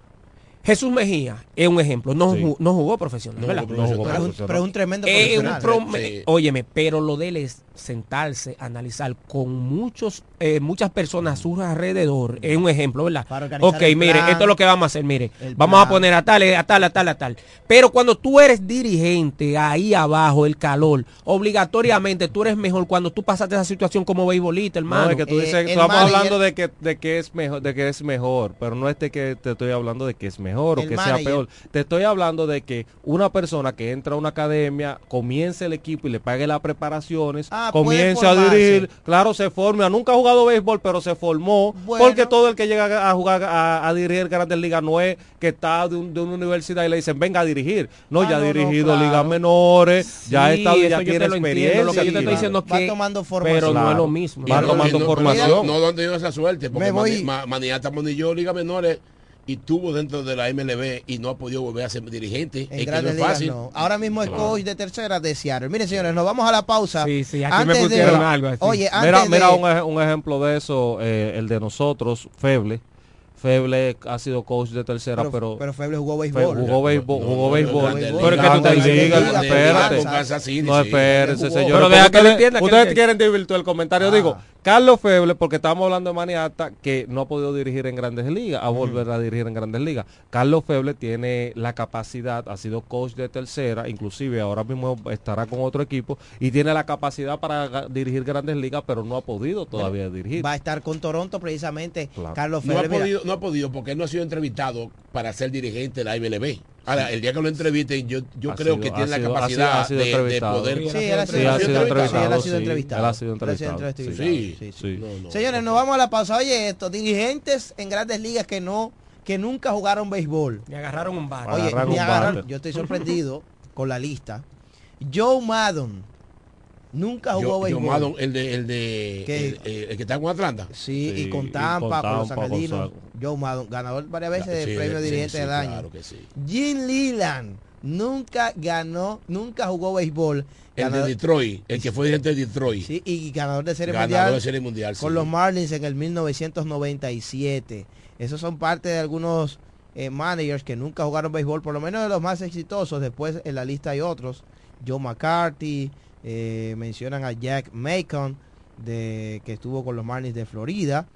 Jesús Mejía es un ejemplo. No, Sí. ju- no jugó profesional, No ¿verdad? jugó No jugó pero, es un, profesional. pero es un tremendo Es un profesional. prom- Sí. Óyeme, pero lo de él es sentarse, analizar con muchos, eh, muchas personas a su alrededor. Es un ejemplo, ¿verdad? Ok, mire, plan. esto es lo que vamos a hacer, mire. Vamos a poner a tal, a tal, a tal, a tal. Pero cuando tú eres dirigente, ahí abajo, el calor, obligatoriamente tú eres mejor cuando tú pasaste esa situación como beisbolista, hermano. No, es que tú Eh, dices, estamos hablando de que, de que es mejor, de que es mejor, pero no es de que te estoy hablando de que es mejor. Mejor o El que sea peor. Te estoy hablando de que una persona que entra a una academia, comience el equipo y le pague las preparaciones, Ah, comience a dirigir, claro, se forma, nunca ha jugado béisbol, pero se formó, Bueno. porque todo el que llega a jugar, a, a dirigir Grandes Ligas no es que está de, un- de una universidad y le dicen, venga a dirigir. No, Ah, ya ha no, no, dirigido claro. ligas menores, ya ha estado, ya yo tiene lo entiendo, experiencia. Lo que yo te estoy diciendo va que tomando formación. pero no es lo mismo. Va no- tomando no- formación. No, no, no han tenido esa suerte, porque voy- Mani- Ma- Maniata Monillo, Liga Menores, y tuvo dentro de la MLB y no ha podido volver a ser dirigente. En es que no es fácil. no. Ahora mismo es Claro. coach de tercera de Seattle. Miren, señores, nos vamos a la pausa. Sí, sí, aquí Antes me de- algo así. Oye, antes Mira, de... mira un, un ejemplo de eso, eh, el de nosotros, Feble. Feble ha sido coach de tercera, pero, pero, pero Feble jugó béisbol. jugó béisbol, No, jugó béisbol. no. Pero es que tú te digas, espérate. No, espérese, señor. Pero deja que le entienda que Ustedes quieren desvirtuar el comentario. Ah. Digo, Carlos Feble, porque estamos hablando de Maniata, que no ha podido dirigir en grandes ligas, a volver a dirigir en grandes ligas. Carlos Feble tiene la capacidad, ha sido coach de tercera, inclusive ahora mismo estará con otro equipo, y tiene la capacidad para dirigir grandes ligas, pero no ha podido todavía dirigir. Va a estar con Toronto precisamente Claro. Carlos No Feble. Ha, Mira, podido, no ha podido porque él no ha sido entrevistado para ser dirigente de la MLB. Ahora, el día que lo entrevisten, yo, yo Ha creo sido- que tiene la sido- ha capacidad sido- ha sido de- de, poder... Sí, él ha sido, Sí, ha sido sí, él ha sido entrevistado. Señores, nos vamos a la pausa. Oye, estos dirigentes en grandes ligas que no, que nunca jugaron béisbol. Me agarraron un bar. Oye, Agarraron me un agarraron- yo estoy sorprendido con la lista. Joe Maddon nunca jugó Yo, yo béisbol. Madon, el de, el de, ¿Qué? el, el- el que está con Atlanta. Sí, Sí, y con Tampa, con con, los Tampa, con angelinos. Sa- Joe Maddon, ganador varias veces del Sí, premio sí, dirigente sí, del año. Claro que sí. Jim Leland nunca ganó, nunca jugó béisbol. El Ganador- de Detroit, el que fue dirigente de Detroit. sí, y ganador de serie ganador mundial de Serie Mundial. con los Marlins en el 1997. Esos son parte de algunos eh, managers que nunca jugaron béisbol, por lo menos de los más exitosos. Después en la lista hay otros. Joe McCarthy, eh, mencionan a Jack Macon, de, que estuvo con los Marlins de Florida.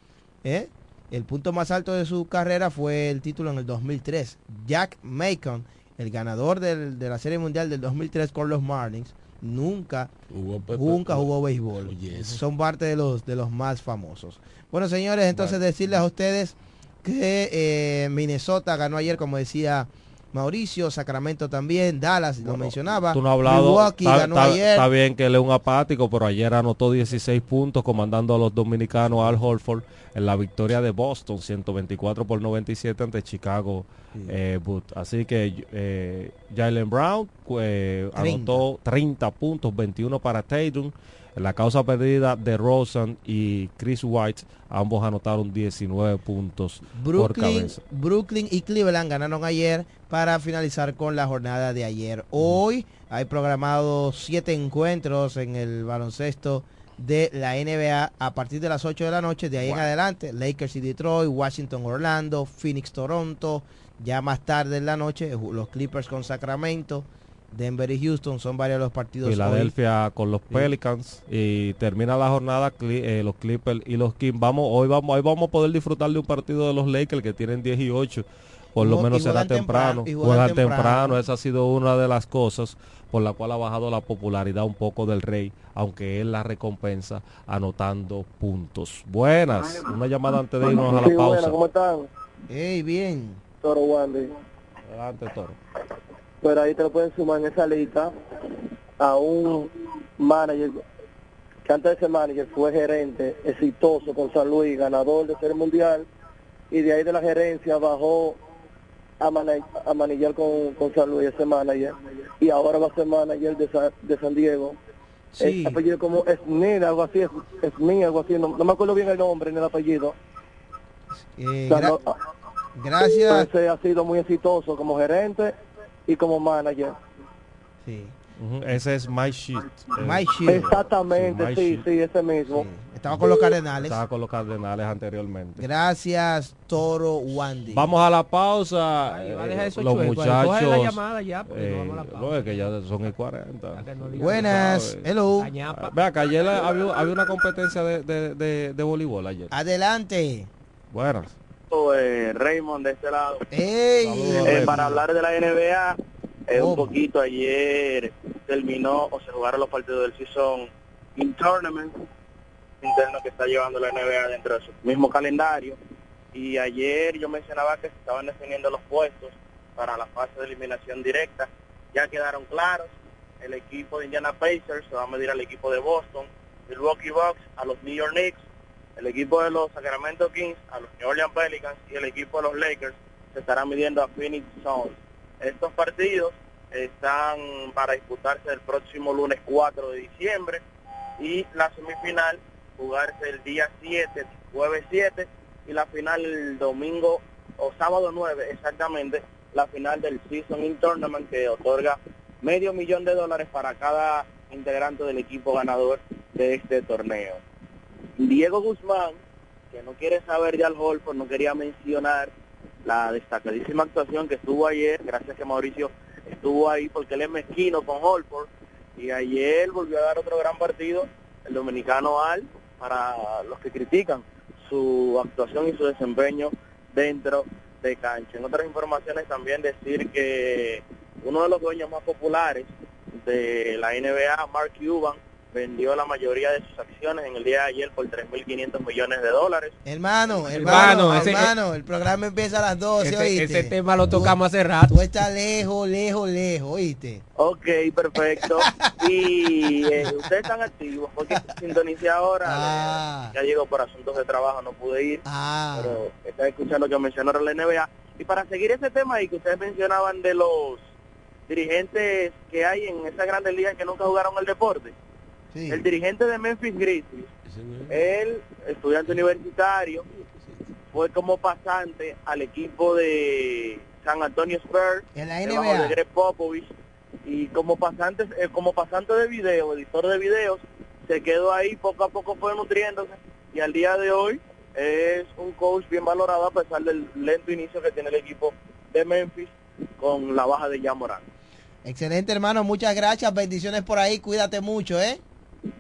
¿eh? El punto más alto de su carrera fue el título en el 2003. Jack Macon, el ganador del- de la Serie Mundial del 2003 con los Marlins, nunca Jugó, nunca jugó béisbol. Oye. Son parte de los de los más famosos. Bueno, señores, entonces decirles a ustedes que eh, Minnesota ganó ayer, como decía Mauricio, Sacramento también, Dallas, lo mencionaba. Tú no has hablado, Milwaukee está, ganó está- ayer. está bien que él es un apático, pero ayer anotó 16 puntos comandando a los dominicanos Al Holford en la victoria de Boston, 124 por 97 ante Chicago eh. Así que eh, Jalen Brown eh, 30. anotó 30 puntos, 21 para Tatum. La causa perdida de Rosen y Chris White, ambos anotaron 19 puntos por Brooklyn, cabeza. Brooklyn y Cleveland ganaron ayer para finalizar con la jornada de ayer. Hoy hay programados siete encuentros en el baloncesto de la NBA a partir de las 8 de la noche. De ahí en adelante, Lakers y Detroit, Washington, Orlando, Phoenix, Toronto. Ya más tarde en la noche, los Clippers con Sacramento, Denver y Houston. Son varios los partidos. hoy. Filadelfia con los Pelicans y termina la jornada eh, los Clippers y los Kings. Vamos, hoy vamos, hoy vamos a poder disfrutar de un partido de los Lakers que tienen 10 y 8. Por lo menos será temprano. temprano, y juegan temprano. temprano. Esa ha sido una de las cosas por la cual ha bajado la popularidad un poco del Rey, aunque él la recompensa anotando puntos. Buenas. Una llamada antes de irnos a la pausa. ¿cómo están? Ey, bien. Toro Wandy. Adelante, Toro. Pero ahí te lo pueden sumar en esa lista a un manager que antes de ser manager fue gerente exitoso con San Luis, ganador de Serie Mundial, y de ahí de la gerencia bajó a, mana- a manillar con, con San Luis, ese manager, y ahora va a ser manager de, Sa- de San Diego. Sí. El apellido como Smith, algo así, Smith, algo así, no, no me acuerdo bien el nombre ni el apellido. Eh, O sea, gra- no- gracias. Ese ha sido muy exitoso como gerente y como manager. Sí. Ujú, Ese es My Sheet. Eh, Mike Shield. Exactamente, Sí, sí, sí, ese mismo. Sí, Estaba con los Cardenales. Estaba con los Cardenales anteriormente. Gracias, Toro Wandy. Vamos a la pausa. Ay, eh, los chueco, muchachos. Coge la llamada ya, porque eh, nos vamos a la pausa. no, es que ya son el 40. Para que no Buenas. Hello. Ñapa. Vea que ayer había, había una competencia de, de, de, de voleibol ayer. Adelante. Buenas. Eh, Raymond de este lado. Eh, para hablar de la NBA, eh, un poquito ayer terminó o se jugaron los partidos del season in tournament interno que está llevando la NBA dentro de su mismo calendario Y ayer yo mencionaba que se estaban definiendo los puestos para la fase de eliminación directa. Ya quedaron claros. El equipo de Indiana Pacers se va a medir al equipo de Boston. Milwaukee Bucks a los New York Knicks. El equipo de los Sacramento Kings a los New Orleans Pelicans. Y el equipo de los Lakers se estará midiendo a Phoenix Suns. Estos partidos están para disputarse el próximo lunes 4 de diciembre y la semifinal jugarse el día 7, jueves 7 y la final el domingo o sábado 9 exactamente, la final del Season In Tournament que otorga medio millón de dólares para cada integrante del equipo ganador de este torneo. Diego Guzmán, que no quiere saber de Al Holford, no quería mencionar la destacadísima actuación que estuvo ayer, gracias que Mauricio estuvo ahí porque él es mezquino con Holford y ayer volvió a dar otro gran partido el dominicano Al para los que critican su actuación y su desempeño dentro de cancha. En otras informaciones también decir que uno de los dueños más populares de la NBA, Mark Cuban, vendió la mayoría de sus acciones en el día de ayer por 3.500 millones de dólares. Hermano, Hermano, hermano, ese- hermano, el programa empieza a las 12, Ese, ¿oíste? ese tema lo tocamos hace rato. Tú estás lejos, lejos, lejos, ¿oíste? Ok, perfecto. y eh, ustedes están activos porque sintonicé ahora. Ah. eh, ya llegó por asuntos de trabajo, no pude ir. Ah, pero estaba escuchando que mencionaron la NBA. Y para seguir ese tema y que ustedes mencionaban de los dirigentes que hay en esas grandes ligas que nunca jugaron el deporte, sí. el dirigente de Memphis Grizzlies, él, estudiante universitario, fue como pasante al equipo de San Antonio Spurs, En la debajo de NBA. Greg Popovich, y como pasante, eh, como pasante de video, editor de videos, se quedó ahí, poco a poco fue nutriéndose, y al día de hoy es un coach bien valorado a pesar del lento inicio que tiene el equipo de Memphis con la baja de Yamorán. Excelente, hermano. Muchas gracias. Bendiciones por ahí. Cuídate mucho, ¿eh?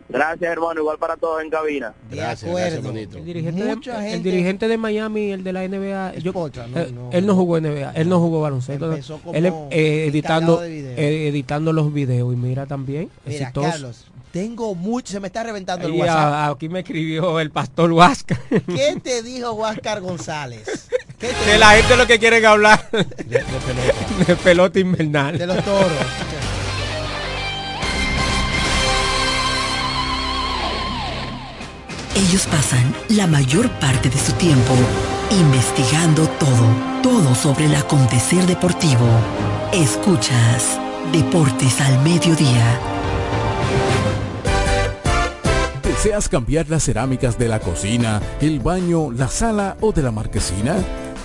Gracias, hermano, igual para todos en cabina. De Gracias, acuerdo. gracias. El dirigente, de, Mucha el gente- dirigente de Miami, el de la NBA, yo- potra, no, eh, no. él no jugó NBA, él no jugó baloncesto. Empezó como él eh, editando, eh, editando los videos y mira también, Mira, exitoso. Carlos, tengo mucho, se me está reventando el WhatsApp. a- aquí me escribió el pastor Huasca. ¿Qué te dijo Huáscar González? ¿Qué te que dijo? la gente lo que quiere hablar De, de pelota. de pelota invernal. de los toros? Ellos pasan la mayor parte de su tiempo investigando todo, todo sobre el acontecer deportivo. Escuchas Deportes al Mediodía. ¿Deseas cambiar las cerámicas de la cocina, el baño, la sala o de la marquesina?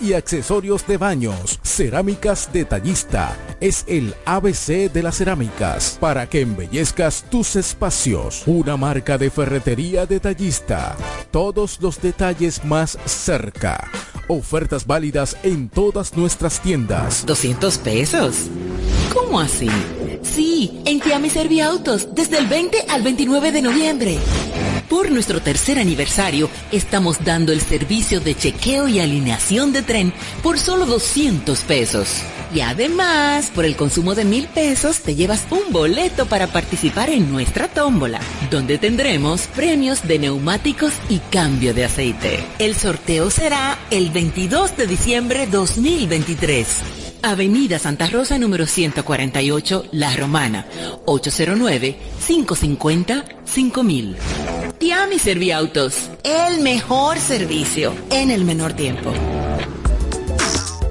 y accesorios de baños. Cerámicas Detallista es el ABC de las cerámicas para que embellezcas tus espacios. Una marca de ferretería detallista. Todos los detalles más cerca. Ofertas válidas en todas nuestras tiendas. 200 pesos. ¿Cómo así? Sí, en Tiami Serviautos, desde el 20 al 29 de noviembre. Por nuestro tercer aniversario, estamos dando el servicio de chequeo y alineación de tren por solo 200 pesos. Y además, por el consumo de mil pesos, te llevas un boleto para participar en nuestra tómbola, donde tendremos premios de neumáticos y cambio de aceite. El sorteo será el 22 de diciembre 2023. Avenida Santa Rosa número 148, La Romana, 809-550-5000. Tiami Serviautos, el mejor servicio en el menor tiempo.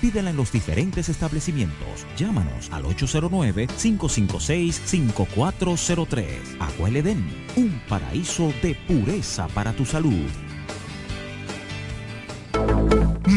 Pídela en los diferentes establecimientos. Llámanos al 809-556-5403. Agua Edén, un paraíso de pureza para tu salud.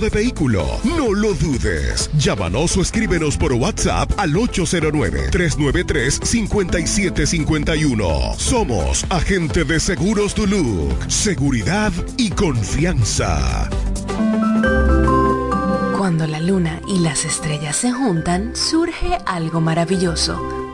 de vehículo. No lo dudes. Llámanos o escríbenos por WhatsApp al 809-393-5751. Somos Agente de Seguros Duluc. Seguridad y confianza. Cuando la luna y las estrellas se juntan, surge algo maravilloso.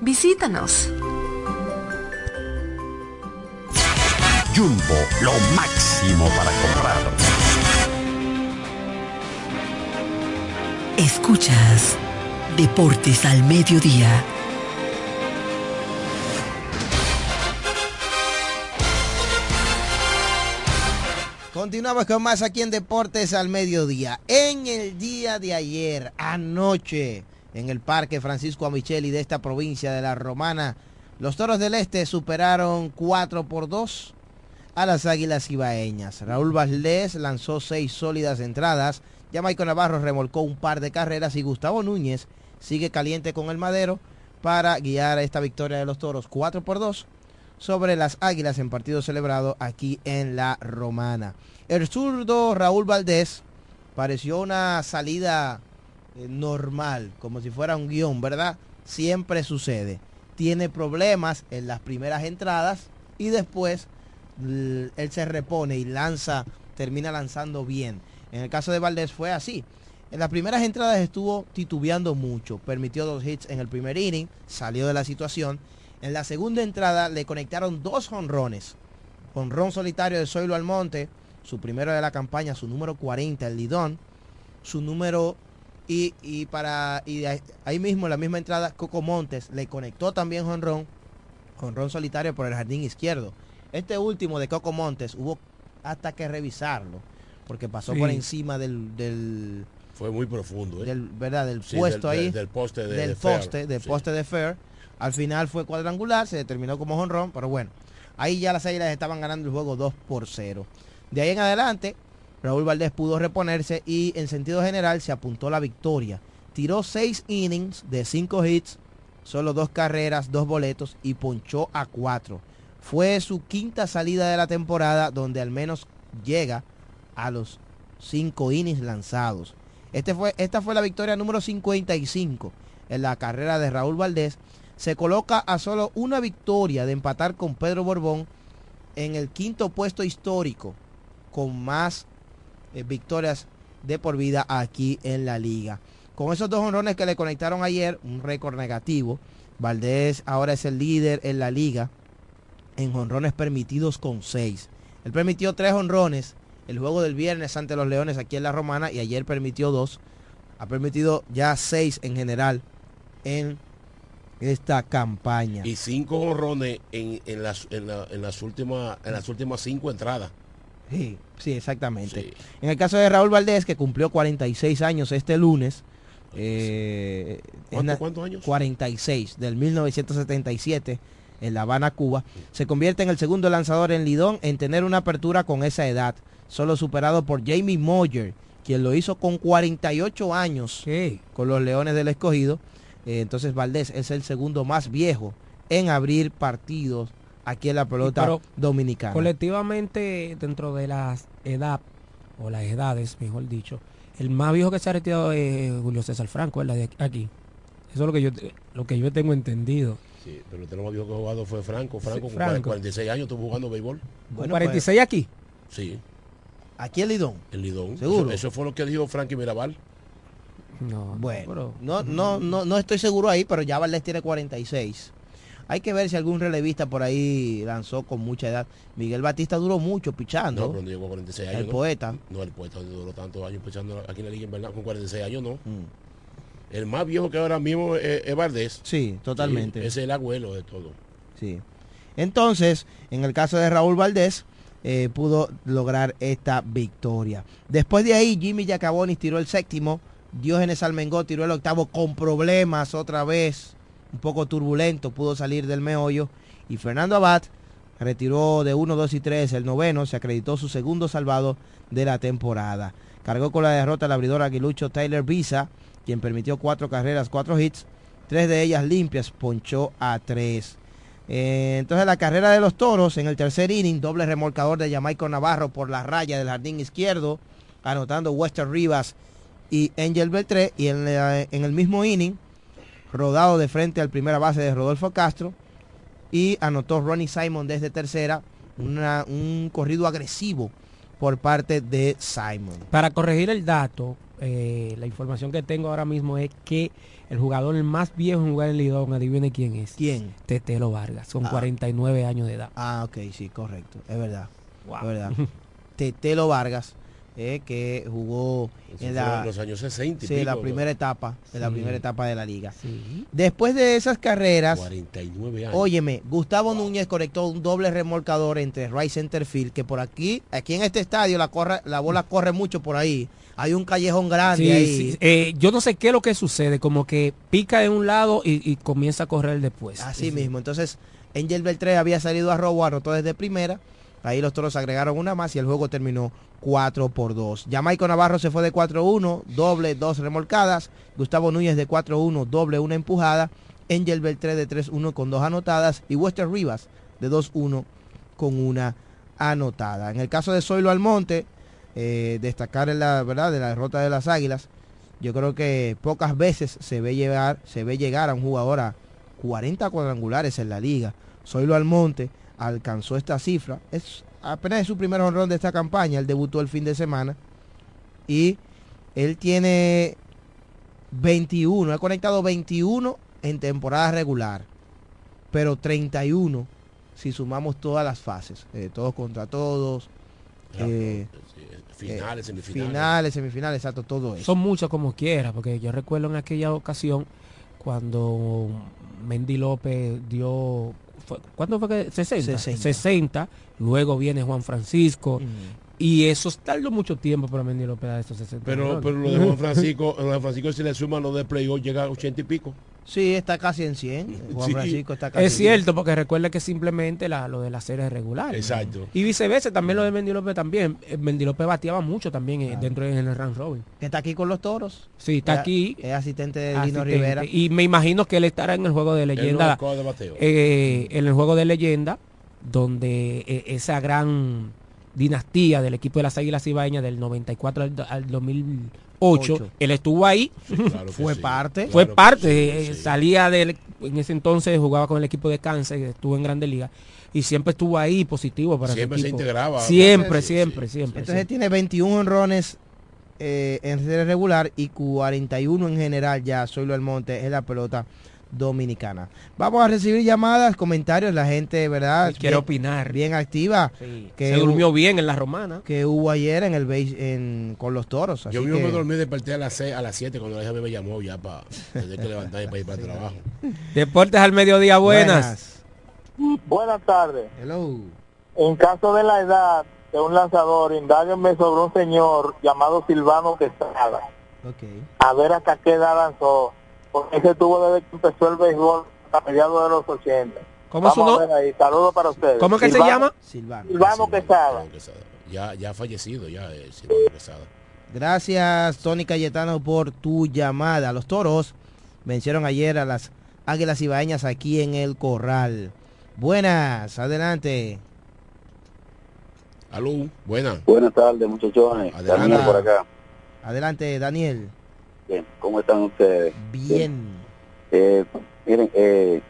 Visítanos. Jumbo, lo máximo para comprar. Escuchas Deportes al Mediodía. Continuamos con más aquí en Deportes al Mediodía. En el día de ayer, anoche, en el Parque Francisco Amicheli de esta provincia de La Romana, los Toros del Este superaron 4 por 2 a las Águilas Ibaeñas. Raúl Valdés lanzó seis sólidas entradas, Jamaico Navarro remolcó un par de carreras y Gustavo Núñez sigue caliente con el madero para guiar esta victoria de los Toros 4 por 2 sobre las Águilas en partido celebrado aquí en la Romana. El zurdo Raúl Valdés pareció una salida normal, como si fuera un guion, ¿verdad? Siempre sucede. Tiene problemas en las primeras entradas y después él se repone y lanza, termina lanzando bien. En el caso de Valdés fue así. En las primeras entradas estuvo titubeando mucho, permitió dos hits en el primer inning, salió de la situación. En la segunda entrada le conectaron dos jonrones. Jonrón solitario de Zoilo Almonte, su primero de la campaña, su número 40, el Lidón, su número y, y para y ahí, mismo en la misma entrada Coco Montes le conectó también jonrón, jonrón solitario por el jardín izquierdo. Este último de Coco Montes hubo hasta que revisarlo, porque pasó por encima del, del, Fue muy profundo, ¿eh? del, ¿verdad? del Sí, puesto del- ahí, del- del poste de- del de Fair, poste, del sí. poste de Fair. Al final fue cuadrangular, se determinó como jonrón, pero bueno, ahí ya las águilas estaban ganando el juego 2 por 0. De ahí en adelante, Raúl Valdés pudo reponerse y en sentido general se apuntó la victoria. Tiró 6 innings de 5 hits, solo dos carreras, dos boletos y ponchó a 4. Fue su quinta salida de la temporada donde al menos llega a los 5 innings lanzados. Este esta fue la victoria número 55 en la carrera de Raúl Valdés. Se coloca a solo una victoria de empatar con Pedro Borbón en el quinto puesto histórico con más eh, victorias de por vida aquí en la liga. Con esos dos honrones que le conectaron ayer, un récord negativo, Valdés ahora es el líder en la liga en honrones permitidos con 6. Él permitió tres honrones el juego del viernes ante los Leones aquí en la Romana y ayer permitió dos. Ha permitido ya seis en general en esta campaña. Y cinco honrones en, en, las, en, la- en las últimas en las últimas cinco entradas. Sí, sí, exactamente. En el caso de Raúl Valdés, que cumplió 46 años este lunes. eh, ¿Cuánto- en la- cuántos años? 46, del 1977, en La Habana, Cuba. Se convierte en el segundo lanzador en Lidón en tener una apertura con esa edad, solo superado por Jamie Moyer, quien lo hizo con 48 años con los Leones del Escogido. Eh, entonces Valdés es el segundo más viejo en abrir partidos aquí en la pelota pero dominicana. Colectivamente, dentro de las edad, o las edades, mejor dicho, el más viejo que se ha retirado es Julio César Franco, ¿verdad? De aquí. Eso es lo que yo, lo que yo tengo entendido. Sí, pero el más viejo que ha jugado fue Franco. Franco Sí, con Franco. 46 años estuvo jugando béisbol. ¿Con 46 aquí? Sí. ¿Aquí en Lidón? En Lidón. ¿Seguro? Eso, eso fue lo que dijo Frankie Mirabal. No, Bueno, no, no, no, no estoy seguro ahí, pero ya Valdés tiene 46. Hay que ver si algún relevista por ahí lanzó con mucha edad. Miguel Batista duró mucho pichando. No, pero llegó a 46 años. El ¿no? poeta. No, el poeta duró tantos años pichando aquí en la liga en verdad, con 46 años no. Mm. El más viejo que ahora mismo es, es Valdés. Sí, totalmente. Sí, es el abuelo de todo. Sí. Entonces, en el caso de Raúl Valdés, eh, pudo lograr esta victoria. Después de ahí, Jimmy Giacabonis tiró el séptimo. Diógenes Almengó tiró el octavo con problemas otra vez. Un poco turbulento, pudo salir del meollo. Y Fernando Abad retiró de 1, 2 y 3 el noveno. Se acreditó su segundo salvado de la temporada. Cargó con la derrota el abridor aguilucho Tyler Visa, quien permitió cuatro carreras, cuatro hits, tres de ellas limpias, ponchó a tres. Eh, entonces la carrera de los toros en el tercer inning, doble remolcador de Jamaico Navarro por la raya del jardín izquierdo, anotando Western Rivas y Angel Beltré. Y en, en el mismo inning, rodado de frente al primera base de Rodolfo Castro. Y anotó Ronnie Simon desde tercera, una- un corrido agresivo por parte de Simon. Para corregir el dato, eh, la información que tengo ahora mismo es que el jugador más viejo en jugar en Lidón, adivine quién es. ¿Quién? Tetelo Vargas, con Ah. 49 años de edad. Ah, ok, sí, correcto, es verdad. Wow. Es verdad. Tetelo Vargas, eh, que jugó Eso en la, los años 60 y sí, la primera etapa, en la Sí. primera etapa de la liga. Sí. Después de esas carreras, 49 años. óyeme, Gustavo Núñez conectó un doble remolcador entre right center field, que por aquí, aquí en este estadio la corre, la bola corre mucho por ahí. Hay un callejón grande Sí, ahí. sí. Eh, yo no sé qué es lo que sucede, como que pica de un lado y, y comienza a correr después. Así Sí. mismo. Entonces, Angel Beltré había salido a robo, anotó desde primera. Ahí los toros agregaron una más y el juego terminó 4 por 2. Jamaico Navarro se fue de 4-1, doble, dos remolcadas. Gustavo Núñez de 4-1, doble, una empujada. Angel Beltré de 3-1 con dos anotadas. Y Wester Rivas de 2-1 con una anotada. En el caso de Zoilo Almonte, eh, destacar en la verdad de la derrota de las Águilas. Yo creo que pocas veces se ve llegar, se ve llegar a un jugador a 40 cuadrangulares en la liga. Zoilo Almonte alcanzó esta cifra. Es apenas es su primer honrón de esta campaña. Él debutó el fin de semana. Y él tiene 21. Ha conectado 21 en temporada regular. Pero 31 si sumamos todas las fases. eh, todos contra todos. eh, Finales, eh, semifinales. Finales, semifinales, exacto, todo eso. Son muchos como quiera, porque yo recuerdo en aquella ocasión cuando Mendy López dio fue- ¿cuánto fue que? 60. 60. 60. Luego viene Juan Francisco. Y eso tardó mucho tiempo para Mendy López dar esos 60. Pero, millones. pero lo de Juan Francisco, a Juan Francisco si le suman lo de playoff llega a 80 y pico. Sí, está casi en 100. Juan. Francisco está casi Es cierto, porque recuerda que simplemente la, lo de las series regulares. Exacto. Y viceversa, también lo de Mendy López también. Eh, Mendy López bateaba mucho también eh, dentro del el Rand Robin. Que está aquí con los toros. Sí, está aquí. Es asistente de Dino Rivera. Y me imagino que él estará en el juego de leyenda. Eh, en el juego de leyenda, donde esa gran dinastía del equipo de las Águilas Ibaeñas del 94 al, al 2000 8. 8. Él estuvo ahí. Fue parte. Fue parte. Sí, eh, sí. Salía del. En ese entonces jugaba con el equipo de Kansas, estuvo en Grande Liga. Y siempre estuvo ahí positivo para Siempre se integraba. Siempre, siempre, siempre. Entonces tiene 21 honrones eh, en serie regular y 41 en general ya. soy Soylo Almonte es la pelota dominicana. Vamos a recibir llamadas, comentarios, la gente, ¿verdad? Quiere Bien- opinar. Bien activa. Sí. que Se hubo- durmió bien en la romana. Que hubo ayer en el base- en, con los toros. Así Yo mismo que- me dormí, desperté a las 6, a las 7 cuando la hija me llamó ya para tener que levantarme para ir para el trabajo. Deportes al mediodía, buenas. Buenas tardes. Hello. En caso de la edad de un lanzador, indáguenme sobre un señor llamado Silvano Quesada. Ok. A ver hasta qué edad lanzó. Porque ese tuvo desde que empezó el béisbol a mediados de los 80. ¿Cómo es su Vamos ver ahí. Saludos para ustedes. ¿Cómo es que se Silvano- llama? Silvano. Silvano Quesada. Silvano Quesada. Ya, ya ha fallecido, ya, eh, Silvano Quesada. Gracias, Tony Cayetano, por tu llamada. Los toros vencieron ayer a las Águilas Ibaeñas aquí en el Corral. Buenas, adelante. Aló, buena. Buenas tardes, muchachones. Adelante. Daniel por acá. Adelante, Daniel. Bien, ¿cómo están ustedes? Bien. Eh, miren, eh,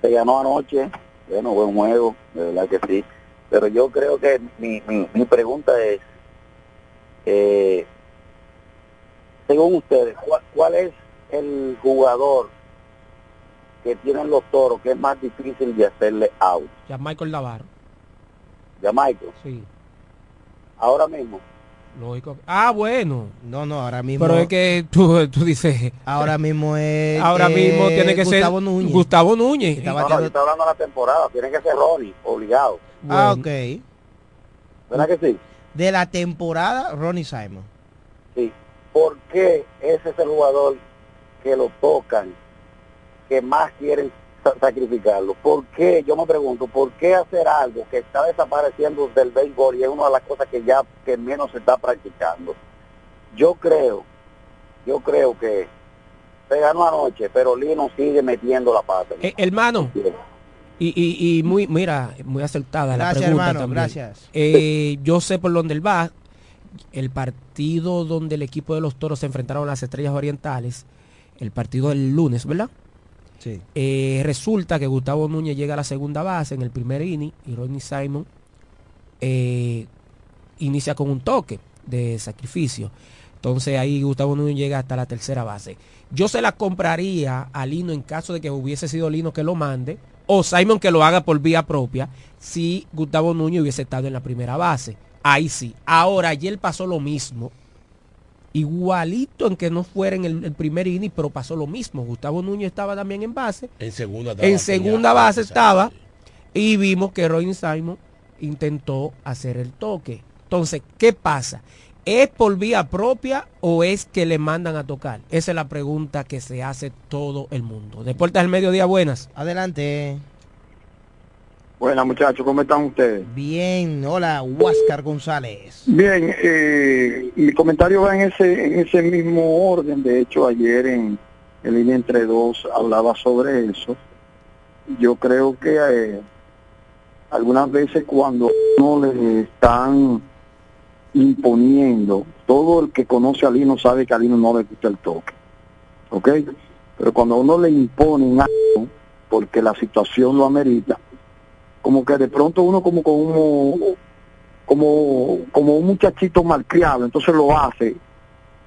se ganó anoche. Bueno, buen juego, de verdad que sí. Pero yo creo que mi, mi, mi pregunta es, eh, según ustedes, ¿cuál, cuál es el jugador que tienen los toros que es más difícil de hacerle out? Ya Michael Navarro. Jamaica, Sí, ahora mismo. Lógico. Ah, bueno. No, no, ahora mismo. Pero es que tú, tú dices, Ahora mismo es. ahora eh, mismo tiene que Gustavo ser Núñez. Gustavo Núñez. Está No, no, yo estoy hablando de la temporada, tiene que ser Ronnie, obligado. Ah, Bueno, ok. ¿Verdad que sí? De la temporada, Ronnie Simon. Sí. ¿Por qué ese es el jugador que lo tocan, que más quieren sacrificarlo? ¿Por qué? Yo me pregunto, ¿por qué hacer algo que está desapareciendo del béisbol y es una de las cosas que ya que menos se está practicando? Yo creo, yo creo que se ganó anoche, pero Lino sigue metiendo la pata. Eh, hermano, y, y, y muy, mira, muy acertada la Gracias, pregunta hermano. también. Gracias. Eh, yo sé por dónde él va. El partido donde el equipo de los toros se enfrentaron a las estrellas orientales, el partido del lunes, ¿verdad? Eh, resulta que Gustavo Núñez llega a la segunda base en el primer inning y Ronnie Simon eh, inicia con un toque de sacrificio. Entonces ahí Gustavo Núñez llega hasta la tercera base. Yo se la compraría a Lino en caso de que hubiese sido Lino que lo mande o Simon que lo haga por vía propia si Gustavo Núñez hubiese estado en la primera base. Ahí sí. Ahora ayer pasó lo mismo. Igualito en que no fuera en el, el primer inning, pero pasó lo mismo. Gustavo Núñez estaba también en base En segunda en segunda base estaba y vimos que Robin Simon intentó hacer el toque. Entonces, ¿qué pasa? ¿Es por vía propia o es que le mandan a tocar? Esa es la pregunta que se hace todo el mundo. Deportes del mediodía, buenas. Adelante. Buenas muchachos, ¿cómo están ustedes? Bien. Hola, Huáscar González. Bien, eh, mi comentario va en ese, en ese mismo orden. De hecho, ayer en, en línea entre dos hablaba sobre eso. Yo creo que eh, algunas veces cuando no le están imponiendo, todo el que conoce a Lino sabe que a Lino no le gusta el toque. ¿Ok? Pero cuando a uno le imponen algo, porque la situación lo amerita, como que de pronto uno como como como como un muchachito malcriado, entonces lo hace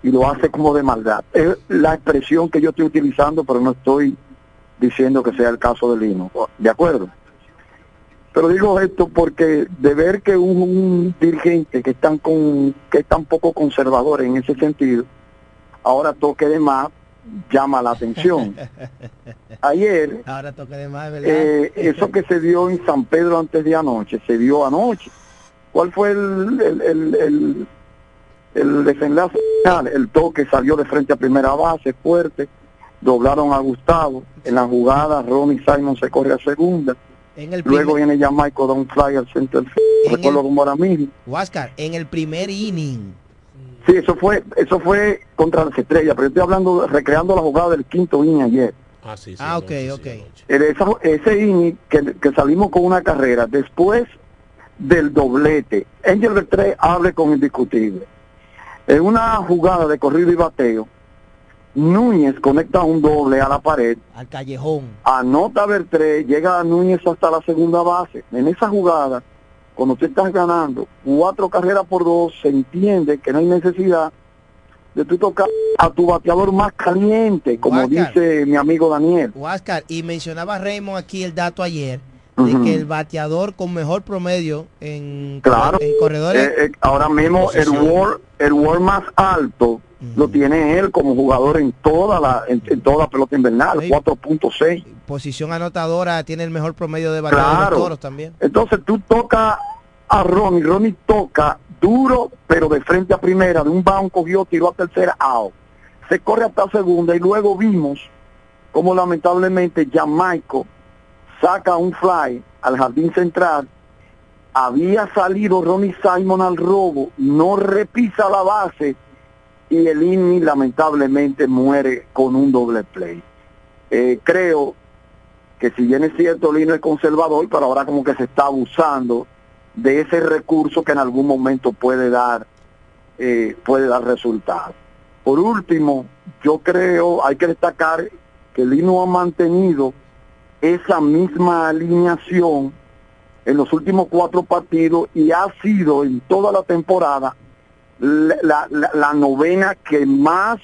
y lo hace como de maldad. Es la expresión que yo estoy utilizando, pero no estoy diciendo que sea el caso de Lino. ¿De acuerdo? Pero digo esto porque de ver que un, un dirigente que están con que es tan poco conservador en ese sentido, ahora toque de más llama la atención. Ayer, Ahora toca de más, ¿verdad? eh, eso que se dio en San Pedro antes de anoche, se dio anoche. ¿Cuál fue el, el, el, el- el desenlace final? El toque salió de frente a primera base, fuerte, doblaron a Gustavo. En la jugada, Ronnie Simon se corre a segunda. En el Luego primer- viene Jamaico, da un fly al center field. En Recuerdo como ahora mismo. Huáscar, en el primer inning. Sí, eso fue, eso fue contra las estrellas, pero yo estoy hablando, recreando la jugada del quinto inning ayer. Ah, sí, sí. Ah, ok, ok. El- esa- ese inning que, que salimos con una carrera, después del doblete, Angel Beltré hable con indiscutible. En una jugada de corrido y bateo, Núñez conecta un doble a la pared, Al callejón. anota Bertré, llega a Núñez hasta la segunda base. En esa jugada, cuando tú estás ganando cuatro carreras por dos, se entiende que no hay necesidad de tú tocar a tu bateador más caliente, como dice mi amigo Daniel. Huáscar, y mencionaba Raymond aquí el dato ayer de que el bateador con mejor promedio en, Claro. en corredores Eh, eh, ahora mismo el war, el war más alto lo tiene él como jugador en toda la en, en toda pelota invernal, Sí. 4.6. posición anotadora tiene el mejor promedio de bateador de Claro. los toros también. Entonces tú tocas a Ronnie, Ronnie toca duro, pero de frente a primera, de un bound cogió, tiró a tercera, out. Se corre hasta segunda y luego vimos como lamentablemente Jamaico saca un fly al jardín central. Había salido Ronnie Simon al robo, no repisa la base y el inning lamentablemente muere con un doble play. Eh, creo que si bien es cierto Lino es conservador, pero ahora como que se está abusando de ese recurso que en algún momento puede dar eh, puede dar resultados. Por último, yo creo, hay que destacar que Lino ha mantenido esa misma alineación en los últimos cuatro partidos y ha sido en toda la temporada la, la- la- novena que más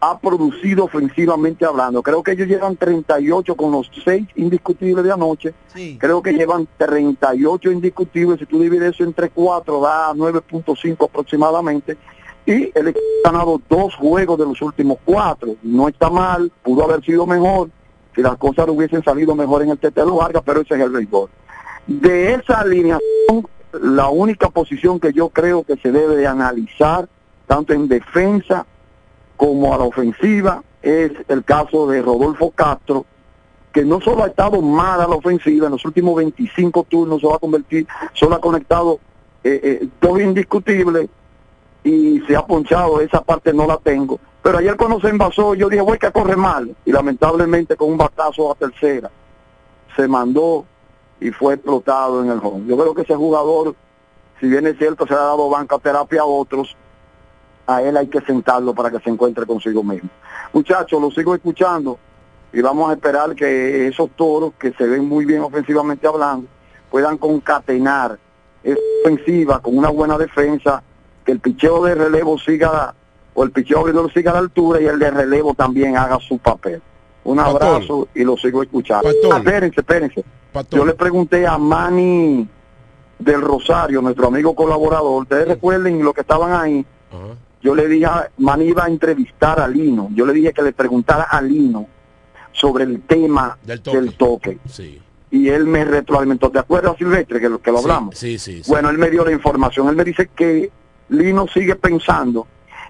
ha producido ofensivamente hablando. Creo que ellos llevan 38 con los 6 indiscutibles de anoche. Sí. Creo que llevan 38 indiscutibles. Si tú divides eso entre 4, da 9.5 aproximadamente. Y el equipo ha ganado dos juegos de los últimos cuatro. No está mal, pudo haber sido mejor si las cosas hubiesen salido mejor en el Tetelo Vargas, pero ese es el béisbol. De esa alineación, la única posición que yo creo que se debe de analizar, tanto en defensa como a la ofensiva, es el caso de Rodolfo Castro, que no solo ha estado mal a la ofensiva, en los últimos 25 turnos se va a convertir, solo ha conectado eh, eh, dos indiscutibles y se ha ponchado, esa parte no la tengo. Pero ayer cuando se envasó, yo dije, voy que corre mal, y lamentablemente con un batazo a tercera, se mandó y fue explotado en el home. Yo creo que ese jugador, si bien es cierto, se le ha dado banca terapia a otros, a él hay que sentarlo para que se encuentre consigo mismo. Muchachos, lo sigo escuchando y vamos a esperar que esos toros que se ven muy bien ofensivamente hablando puedan concatenar esa ofensiva con una buena defensa, que el picheo de relevo siga o el picheo abridor siga a la altura y el de relevo también haga su papel. Un Pastor. abrazo y lo sigo escuchando. Pastor. Espérense, espérense. Pastor. Yo le pregunté a Manny del Rosario, nuestro amigo colaborador, ustedes recuerden lo que estaban ahí, yo le dije, a- Manny iba a entrevistar a Lino, yo le dije que le preguntara a Lino sobre el tema Del toque. del toque. Sí. Y él me retroalimentó, ¿te acuerdas Silvestre que lo, que lo Sí, hablamos? Sí, sí, sí. Bueno, él me dio la información, él me dice que Lino sigue pensando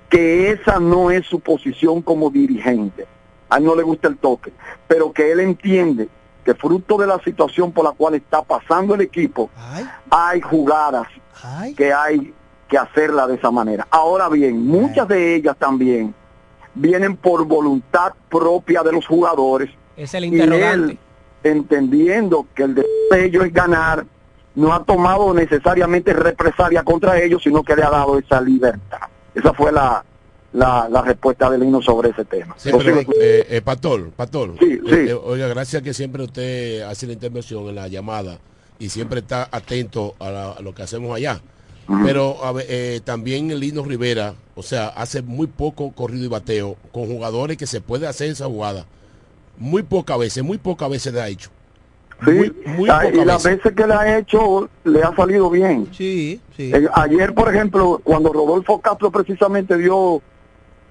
que esa no es su posición como dirigente. A él no le gusta el toque, pero que él entiende que fruto de la situación por la cual está pasando el equipo, Ay, hay jugadas ay. que hay que hacerla de esa manera. Ahora bien, muchas de ellas también vienen por voluntad propia de los jugadores Es el y interrogante. él, entendiendo que el de ellos es ganar, no ha tomado necesariamente represalia contra ellos, sino que le ha dado esa libertad. Esa fue la, la, la respuesta de Lino sobre ese tema. Sí, pero, eh, eh, Pastor, Pastor, Sí, eh, sí. eh, oiga, gracias que siempre usted hace la intervención en la llamada y siempre está atento a, la- a lo que hacemos allá. Pero a eh, también Lino Rivera, o sea, hace muy poco corrido y bateo con jugadores que se puede hacer esa jugada. Muy pocas veces, muy pocas veces le ha hecho. Sí, Muy, muy ah, y las veces. veces que le ha hecho le ha salido bien. Sí, sí. Eh, ayer, por ejemplo, cuando Rodolfo Castro precisamente dio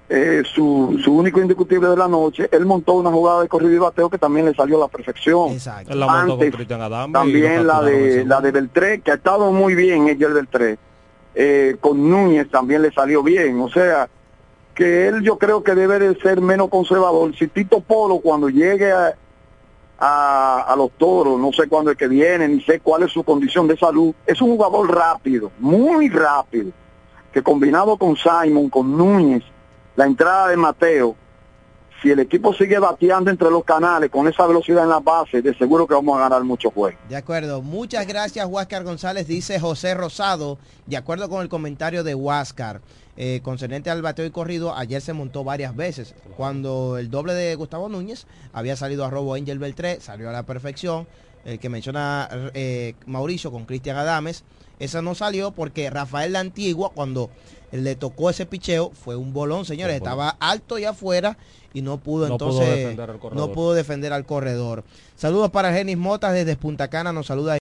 eh, su, su único indiscutible de la noche, él montó una jugada de corrido y bateo que también le salió a la perfección. Él la montó con Antes, también la de la de Beltré, que ha estado muy bien ella el Beltré. Eh, con Núñez también le salió bien. O sea, que él yo creo que debe de ser menos conservador. Si Tito Polo cuando llegue a, a, a los toros, no sé cuándo es que viene, ni sé cuál es su condición de salud, es un jugador rápido, muy rápido, que combinado con Simon, con Núñez, la entrada de Mateo, si el equipo sigue bateando entre los canales con esa velocidad en la base, de seguro que vamos a ganar muchos juegos. De acuerdo, muchas gracias Huáscar González, dice José Rosado, de acuerdo con el comentario de Huáscar, eh, concernente al bateo y corrido, ayer se montó varias veces, cuando el doble de Gustavo Núñez había salido a robo Angel Beltré, salió a la perfección, el que menciona eh, Mauricio con Cristian Adames, esa no salió porque Rafael La Antigua, cuando le tocó ese picheo, fue un bolón, señores, estaba alto y afuera y no pudo No pudo entonces defender al corredor. no pudo defender al corredor. Saludos para Genis Motas desde Punta Cana, nos saluda